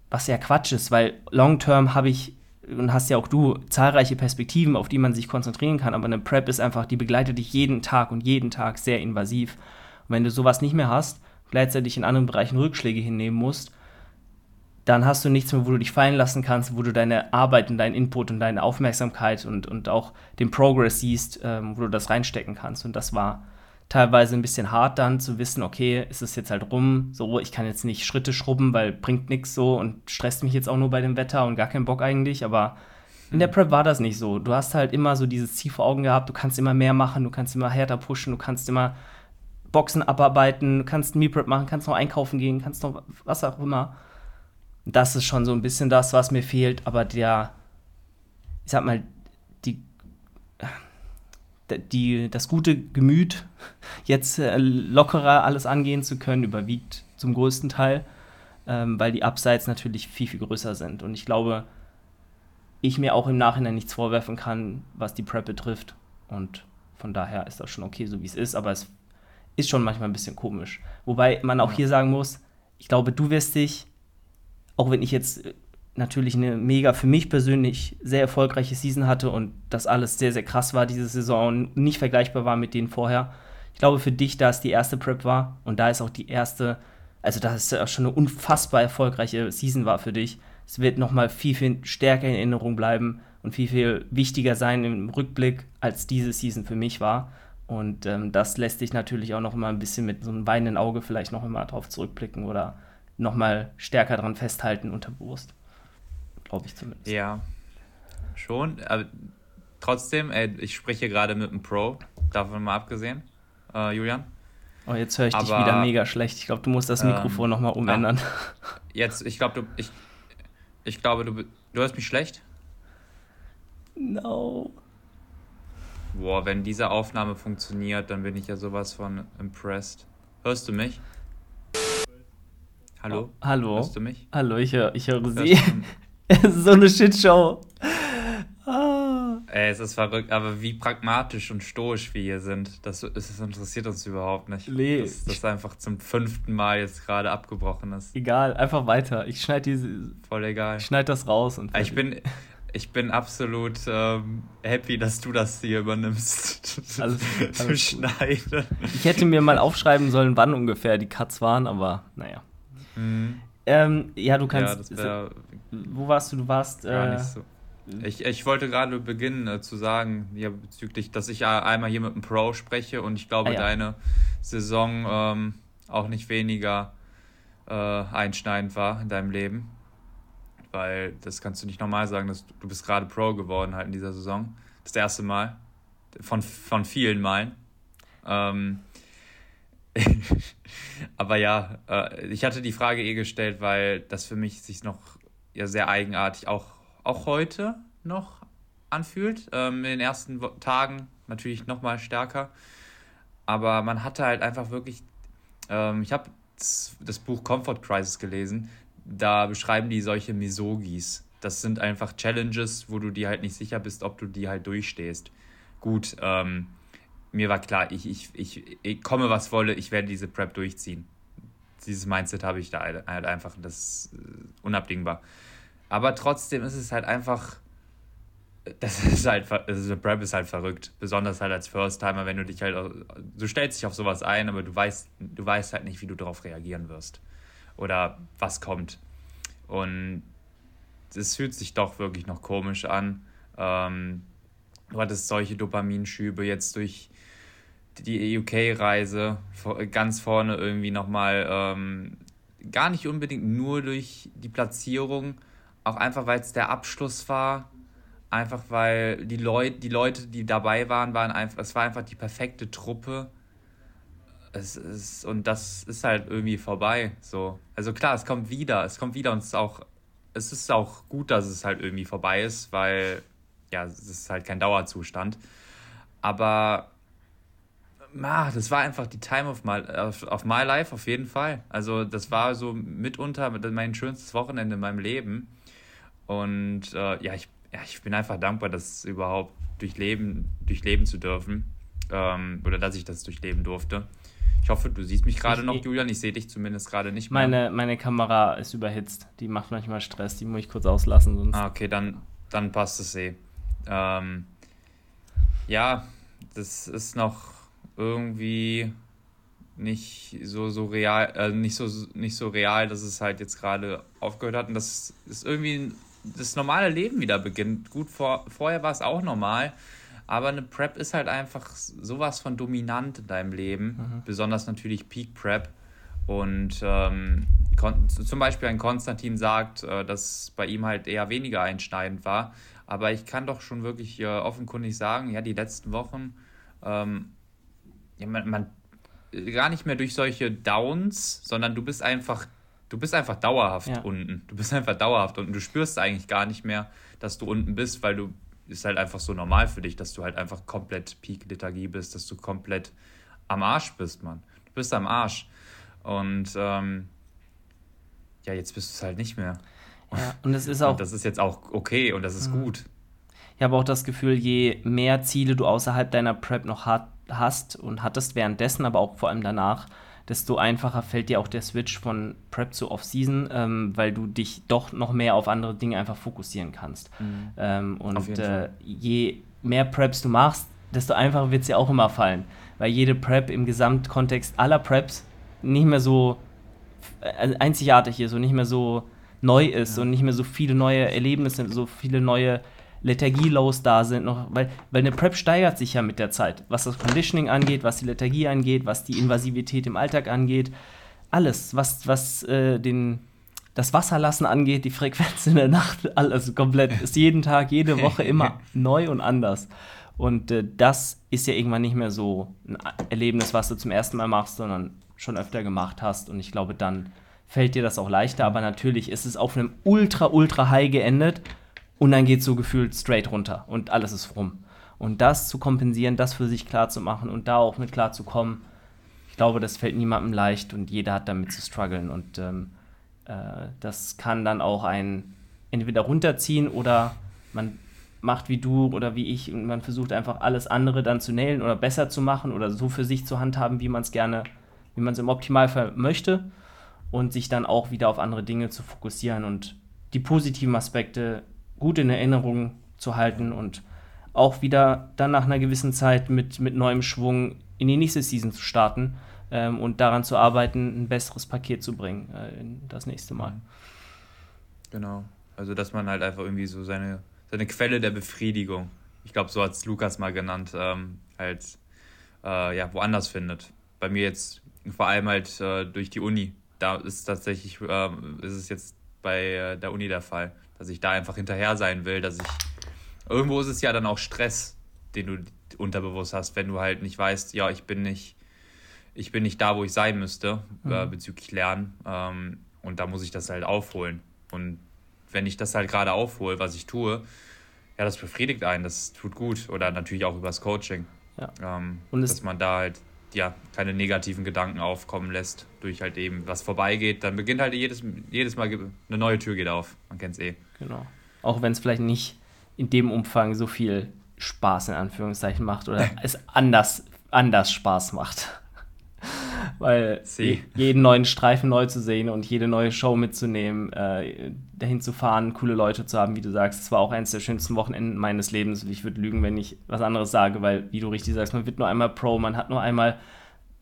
was ja Quatsch ist, weil long-term habe ich und hast ja auch du zahlreiche Perspektiven, auf die man sich konzentrieren kann, aber eine Prep ist einfach, die begleitet dich jeden Tag und jeden Tag sehr invasiv. Und wenn du sowas nicht mehr hast, gleichzeitig in anderen Bereichen Rückschläge hinnehmen musst, dann hast du nichts mehr, wo du dich fallen lassen kannst, wo du deine Arbeit und deinen Input und deine Aufmerksamkeit und, und auch den Progress siehst, ähm, wo du das reinstecken kannst. Und das war teilweise ein bisschen hart dann zu wissen, okay, ist es jetzt halt rum, so, ich kann jetzt nicht Schritte schrubben, weil bringt nichts so und stresst mich jetzt auch nur bei dem Wetter und gar keinen Bock eigentlich, aber in der Prep war das nicht so. Du hast halt immer so dieses Ziel vor Augen gehabt, du kannst immer mehr machen, du kannst immer härter pushen, du kannst immer Boxen abarbeiten, du kannst Meal Prep machen, kannst noch einkaufen gehen, kannst noch was auch immer. Das ist schon so ein bisschen das, was mir fehlt, aber der, ich sag mal, die, das gute Gemüt, jetzt äh, lockerer alles angehen zu können, überwiegt zum größten Teil, ähm, weil die Upsides natürlich viel, viel größer sind. Und ich glaube, ich mir auch im Nachhinein nichts vorwerfen kann, was die Prep betrifft. Und von daher ist das schon okay, so wie es ist, aber es ist schon manchmal ein bisschen komisch. Wobei man auch ja. hier sagen muss, ich glaube, du wirst dich, auch wenn ich jetzt natürlich eine mega für mich persönlich sehr erfolgreiche Season hatte und das alles sehr, sehr krass war diese Saison und nicht vergleichbar war mit denen vorher. Ich glaube, für dich, da es die erste Prep war und da ist auch die erste also dass es schon eine unfassbar erfolgreiche Season war für dich. Es wird nochmal viel, viel stärker in Erinnerung bleiben und viel, viel wichtiger sein im Rückblick, als diese Season für mich war. Und ähm, das lässt dich natürlich auch noch mal ein bisschen mit so einem weinenden Auge vielleicht noch immer drauf zurückblicken oder noch mal stärker daran festhalten unterbewusst. Glaube ich zumindest. Ja, schon. Aber trotzdem, ey, ich spreche gerade mit einem Pro, davon mal abgesehen, äh, Julian. Oh, jetzt höre ich Aber, dich wieder mega schlecht. Ich glaube, du musst das Mikrofon ähm, noch mal ah. umändern. Ah, jetzt, ich glaube, du, ich, ich glaube, du, du hörst mich schlecht. No. Boah, wenn diese Aufnahme funktioniert, dann bin ich ja sowas von impressed. Hörst du mich? Hallo? Oh, hallo? Hörst du mich? Hallo, ich, hör, ich höre sie. es ist so eine Shitshow. Ah. Ey, es ist verrückt, aber wie pragmatisch und stoisch wir hier sind, das, das interessiert uns überhaupt nicht. Nee. Dass das einfach zum fünften Mal jetzt gerade abgebrochen ist. Egal, einfach weiter. Ich schneide diese. Voll egal. Ich schneide das raus und. Ich bin, ich bin absolut ähm, happy, dass du das hier übernimmst. Also, zu schneiden. Ich hätte mir mal aufschreiben sollen, wann ungefähr die Cuts waren, aber naja. Mhm. Ähm, ja, du kannst. Ja, wär, wo warst du? Du warst. Gar äh, nicht so. Ich, ich wollte gerade beginnen äh, zu sagen, ja, bezüglich, dass ich einmal hier mit einem Pro spreche und ich glaube, ah, ja. deine Saison ähm, auch nicht weniger äh, einschneidend war in deinem Leben weil das kannst du nicht normal sagen, dass du, du bist gerade Pro geworden halt in dieser Saison. Das erste Mal. Von, von vielen Malen. Ähm, aber ja, äh, ich hatte die Frage eh gestellt, weil das für mich sich noch ja, sehr eigenartig auch, auch heute noch anfühlt. Ähm, in den ersten Tagen natürlich noch mal stärker. Aber man hatte halt einfach wirklich, ähm, ich habe das Buch Comfort Crisis gelesen da beschreiben die solche Misogis. Das sind einfach Challenges, wo du dir halt nicht sicher bist, ob du die halt durchstehst. Gut, ähm, mir war klar, ich, ich, ich, ich komme, was wolle, ich werde diese Prep durchziehen. Dieses Mindset habe ich da halt einfach, das ist unabdingbar. Aber trotzdem ist es halt einfach, das ist halt, also Prep ist halt verrückt. Besonders halt als First-Timer, wenn du dich halt, du stellst dich auf sowas ein, aber du weißt, du weißt halt nicht, wie du darauf reagieren wirst oder was kommt. Und es fühlt sich doch wirklich noch komisch an. Ähm, du hattest solche Dopaminschübe jetzt durch die UK-Reise ganz vorne irgendwie nochmal ähm, gar nicht unbedingt nur durch die Platzierung, auch einfach weil es der Abschluss war, einfach weil die Leute, die Leute, die dabei waren, waren einfach, es war einfach die perfekte Truppe es ist, und das ist halt irgendwie vorbei. So. Also klar, es kommt wieder, es kommt wieder und es ist auch, es ist auch gut, dass es halt irgendwie vorbei ist, weil ja, es ist halt kein Dauerzustand. Aber ah, das war einfach die Time of my, of, of my life auf jeden Fall. Also das war so mitunter mein schönstes Wochenende in meinem Leben. Und äh, ja, ich, ja, ich bin einfach dankbar, das überhaupt durchleben, durchleben zu dürfen. Ähm, oder dass ich das durchleben durfte. Ich hoffe, du siehst mich gerade noch, Julian. Ich sehe dich zumindest gerade nicht mehr. Meine, meine Kamera ist überhitzt. Die macht manchmal Stress. Die muss ich kurz auslassen. Sonst ah, okay, dann, dann passt es eh. Ähm, ja, das ist noch irgendwie nicht so, so real, äh, nicht so, nicht so real, dass es halt jetzt gerade aufgehört hat und dass es irgendwie das normale Leben wieder beginnt. Gut, vor, vorher war es auch normal, aber eine Prep ist halt einfach sowas von dominant in deinem Leben, mhm. besonders natürlich Peak Prep. Und ähm, zum Beispiel ein Konstantin sagt, äh, dass bei ihm halt eher weniger einschneidend war. Aber ich kann doch schon wirklich äh, offenkundig sagen, ja, die letzten Wochen, ähm, ja, man, man, gar nicht mehr durch solche Downs, sondern du bist einfach, du bist einfach dauerhaft ja. unten. Du bist einfach dauerhaft unten. Du spürst eigentlich gar nicht mehr, dass du unten bist, weil du ist halt einfach so normal für dich, dass du halt einfach komplett Peak-Lethargie bist, dass du komplett am Arsch bist, Mann. Du bist am Arsch. Und ähm, ja, jetzt bist du es halt nicht mehr. Ja, und es ist auch. Und das ist jetzt auch okay und das ist mhm. gut. Ich habe auch das Gefühl, je mehr Ziele du außerhalb deiner Prep noch hat, hast und hattest währenddessen, aber auch vor allem danach, desto einfacher fällt dir auch der Switch von Prep zu Off-Season, ähm, weil du dich doch noch mehr auf andere Dinge einfach fokussieren kannst. Mhm. Ähm, und äh, je mehr Preps du machst, desto einfacher wird es dir auch immer fallen, weil jede Prep im Gesamtkontext aller Preps nicht mehr so äh, einzigartig ist und nicht mehr so neu ist ja. und nicht mehr so viele neue Erlebnisse, so viele neue Lethargie-Lows da sind, noch, weil, weil eine Prep steigert sich ja mit der Zeit, was das Conditioning angeht, was die Lethargie angeht, was die Invasivität im Alltag angeht, alles, was, was äh, den, das Wasserlassen angeht, die Frequenz in der Nacht, alles komplett, ist jeden Tag, jede Woche immer neu und anders. Und äh, das ist ja irgendwann nicht mehr so ein Erlebnis, was du zum ersten Mal machst, sondern schon öfter gemacht hast. Und ich glaube, dann fällt dir das auch leichter. Aber natürlich ist es auf einem ultra, ultra High geendet und dann geht es so gefühlt straight runter und alles ist rum. Und das zu kompensieren, das für sich klar zu machen und da auch mit klar zu kommen, ich glaube, das fällt niemandem leicht und jeder hat damit zu strugglen. Und ähm, äh, das kann dann auch ein entweder runterziehen oder man macht wie du oder wie ich und man versucht einfach alles andere dann zu nailen oder besser zu machen oder so für sich zu handhaben, wie man es gerne, wie man es im Optimalfall möchte und sich dann auch wieder auf andere Dinge zu fokussieren und die positiven Aspekte gut in Erinnerung zu halten und auch wieder dann nach einer gewissen Zeit mit, mit neuem Schwung in die nächste Season zu starten ähm, und daran zu arbeiten, ein besseres Paket zu bringen äh, das nächste Mal. Genau. Also dass man halt einfach irgendwie so seine seine Quelle der Befriedigung, ich glaube, so hat es Lukas mal genannt, ähm, halt äh, ja, woanders findet. Bei mir jetzt vor allem halt äh, durch die Uni. Da ist tatsächlich, äh, ist es jetzt bei äh, der Uni der Fall, dass ich da einfach hinterher sein will, dass ich. Irgendwo ist es ja dann auch Stress, den du unterbewusst hast, wenn du halt nicht weißt, ja, ich bin nicht, ich bin nicht da, wo ich sein müsste, äh, mhm. bezüglich Lernen. Ähm, und da muss ich das halt aufholen. Und wenn ich das halt gerade aufhole, was ich tue, ja, das befriedigt einen, das tut gut. Oder natürlich auch übers Coaching. Ja. Ähm, und dass man da halt ja, keine negativen Gedanken aufkommen lässt, durch halt eben was vorbeigeht, dann beginnt halt jedes, jedes Mal eine neue Tür geht auf. Man kennt es eh. Genau. Auch wenn es vielleicht nicht in dem Umfang so viel Spaß in Anführungszeichen macht oder es anders, anders Spaß macht. Weil Sie. jeden neuen Streifen neu zu sehen und jede neue Show mitzunehmen, äh, dahin zu fahren, coole Leute zu haben, wie du sagst, es war auch eines der schönsten Wochenenden meines Lebens. Und ich würde lügen, wenn ich was anderes sage, weil, wie du richtig sagst, man wird nur einmal Pro, man hat nur einmal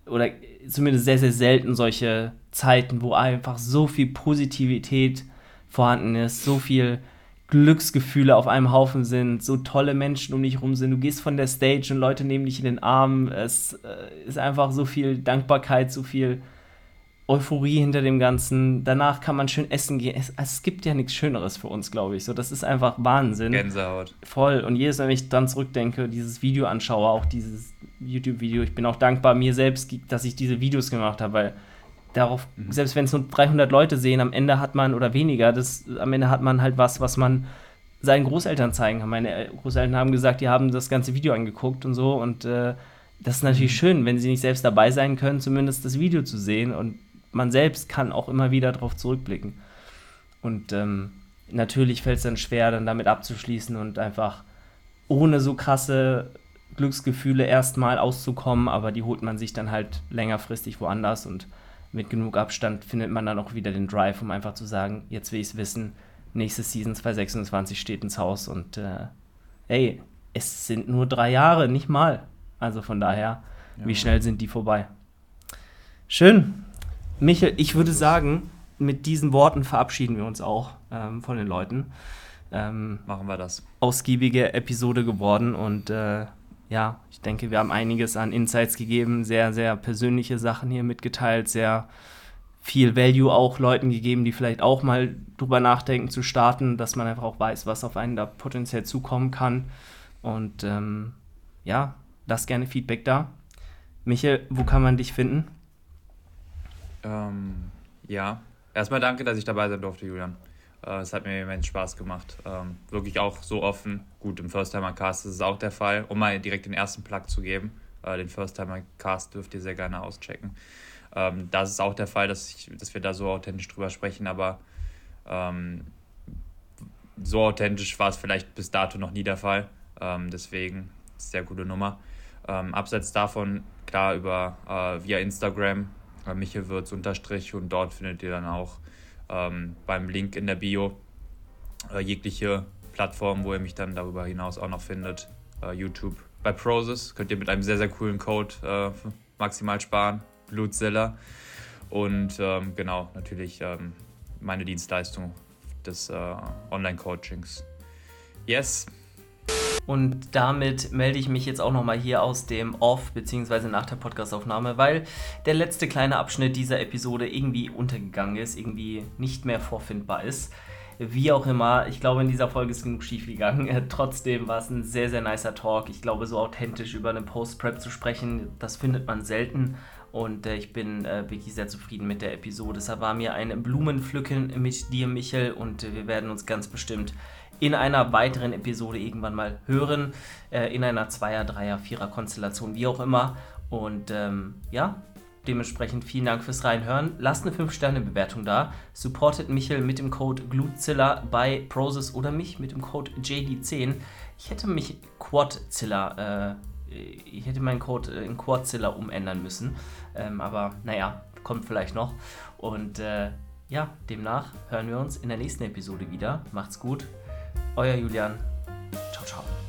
oder zumindest sehr, sehr selten solche Zeiten, wo einfach so viel Positivität vorhanden ist, so viel Glücksgefühle auf einem Haufen sind, so tolle Menschen um dich herum sind. Du gehst von der Stage und Leute nehmen dich in den Arm. Es äh, ist einfach so viel Dankbarkeit, so viel Euphorie hinter dem Ganzen. Danach kann man schön essen gehen. Es, es gibt ja nichts Schöneres für uns, glaube ich. So, das ist einfach Wahnsinn. Gänsehaut. Voll. Und jedes Mal, wenn ich dran zurückdenke, dieses Video anschaue, auch dieses YouTube-Video, ich bin auch dankbar mir selbst, dass ich diese Videos gemacht habe, weil darauf, mhm. selbst wenn es nur 300 Leute sehen, am Ende hat man oder weniger, das, am Ende hat man halt was, was man seinen Großeltern zeigen kann. Meine Großeltern haben gesagt, die haben das ganze Video angeguckt und so und äh, das ist natürlich mhm. schön, wenn sie nicht selbst dabei sein können, zumindest das Video zu sehen und man selbst kann auch immer wieder darauf zurückblicken. Und ähm, natürlich fällt es dann schwer, dann damit abzuschließen und einfach ohne so krasse Glücksgefühle erstmal auszukommen, aber die holt man sich dann halt längerfristig woanders und mit genug Abstand findet man dann auch wieder den Drive, um einfach zu sagen, jetzt will ich es wissen, nächste Season 2026 steht ins Haus und äh, ey, es sind nur drei Jahre, nicht mal. Also von daher, ja. wie schnell sind die vorbei? Schön. Michael, ich würde sagen, mit diesen Worten verabschieden wir uns auch ähm, von den Leuten. Ähm, Machen wir das. Ausgiebige Episode geworden und äh, ja, ich denke, wir haben einiges an Insights gegeben, sehr, sehr persönliche Sachen hier mitgeteilt, sehr viel Value auch Leuten gegeben, die vielleicht auch mal drüber nachdenken zu starten, dass man einfach auch weiß, was auf einen da potenziell zukommen kann. Und ähm, ja, lass gerne Feedback da. Michael, wo kann man dich finden? Ähm, ja, erstmal danke, dass ich dabei sein durfte, Julian. Äh, es hat mir immens Spaß gemacht. Ähm, wirklich auch so offen. Gut, im First-Timer-Cast ist es auch der Fall. Um mal direkt den ersten Plug zu geben, äh, den First-Timer-Cast dürft ihr sehr gerne auschecken. Ähm, das ist auch der Fall, dass, ich, dass wir da so authentisch drüber sprechen, aber ähm, so authentisch war es vielleicht bis dato noch nie der Fall. Ähm, deswegen sehr gute Nummer. Ähm, abseits davon, klar, über äh, via Instagram, äh, Michelwürz unterstrich und dort findet ihr dann auch ähm, beim Link in der Bio äh, jegliche Plattform, wo ihr mich dann darüber hinaus auch noch findet. Äh, YouTube. Bei Prozis könnt ihr mit einem sehr, sehr coolen Code äh, maximal sparen. Blutzilla. Und ähm, genau, natürlich ähm, meine Dienstleistung des äh, Online-Coachings. Yes. Und damit melde ich mich jetzt auch nochmal hier aus dem Off, beziehungsweise nach der Podcastaufnahme, weil der letzte kleine Abschnitt dieser Episode irgendwie untergegangen ist, irgendwie nicht mehr vorfindbar ist. Wie auch immer, ich glaube, in dieser Folge ist genug schief gegangen. Trotzdem war es ein sehr, sehr nicer Talk. Ich glaube, so authentisch über eine Post-Prep zu sprechen, das findet man selten. Und äh, ich bin äh, wirklich sehr zufrieden mit der Episode. Es war mir ein Blumenpflücken mit dir, Michel. Und äh, wir werden uns ganz bestimmt in einer weiteren Episode irgendwann mal hören. Äh, in einer Zweier-, Dreier-, Vierer-Konstellation, wie auch immer. Und ähm, ja, dementsprechend vielen Dank fürs Reinhören. Lasst eine 5-Sterne-Bewertung da. Supportet Michel mit dem Code Glutzilla bei Prozess oder mich mit dem Code JD10. Ich hätte mich Quadzilla, äh, ich hätte meinen Code in Quadzilla umändern müssen. Ähm, aber naja, kommt vielleicht noch. Und äh, ja, demnach hören wir uns in der nächsten Episode wieder. Macht's gut. Euer Julian. Ciao, ciao.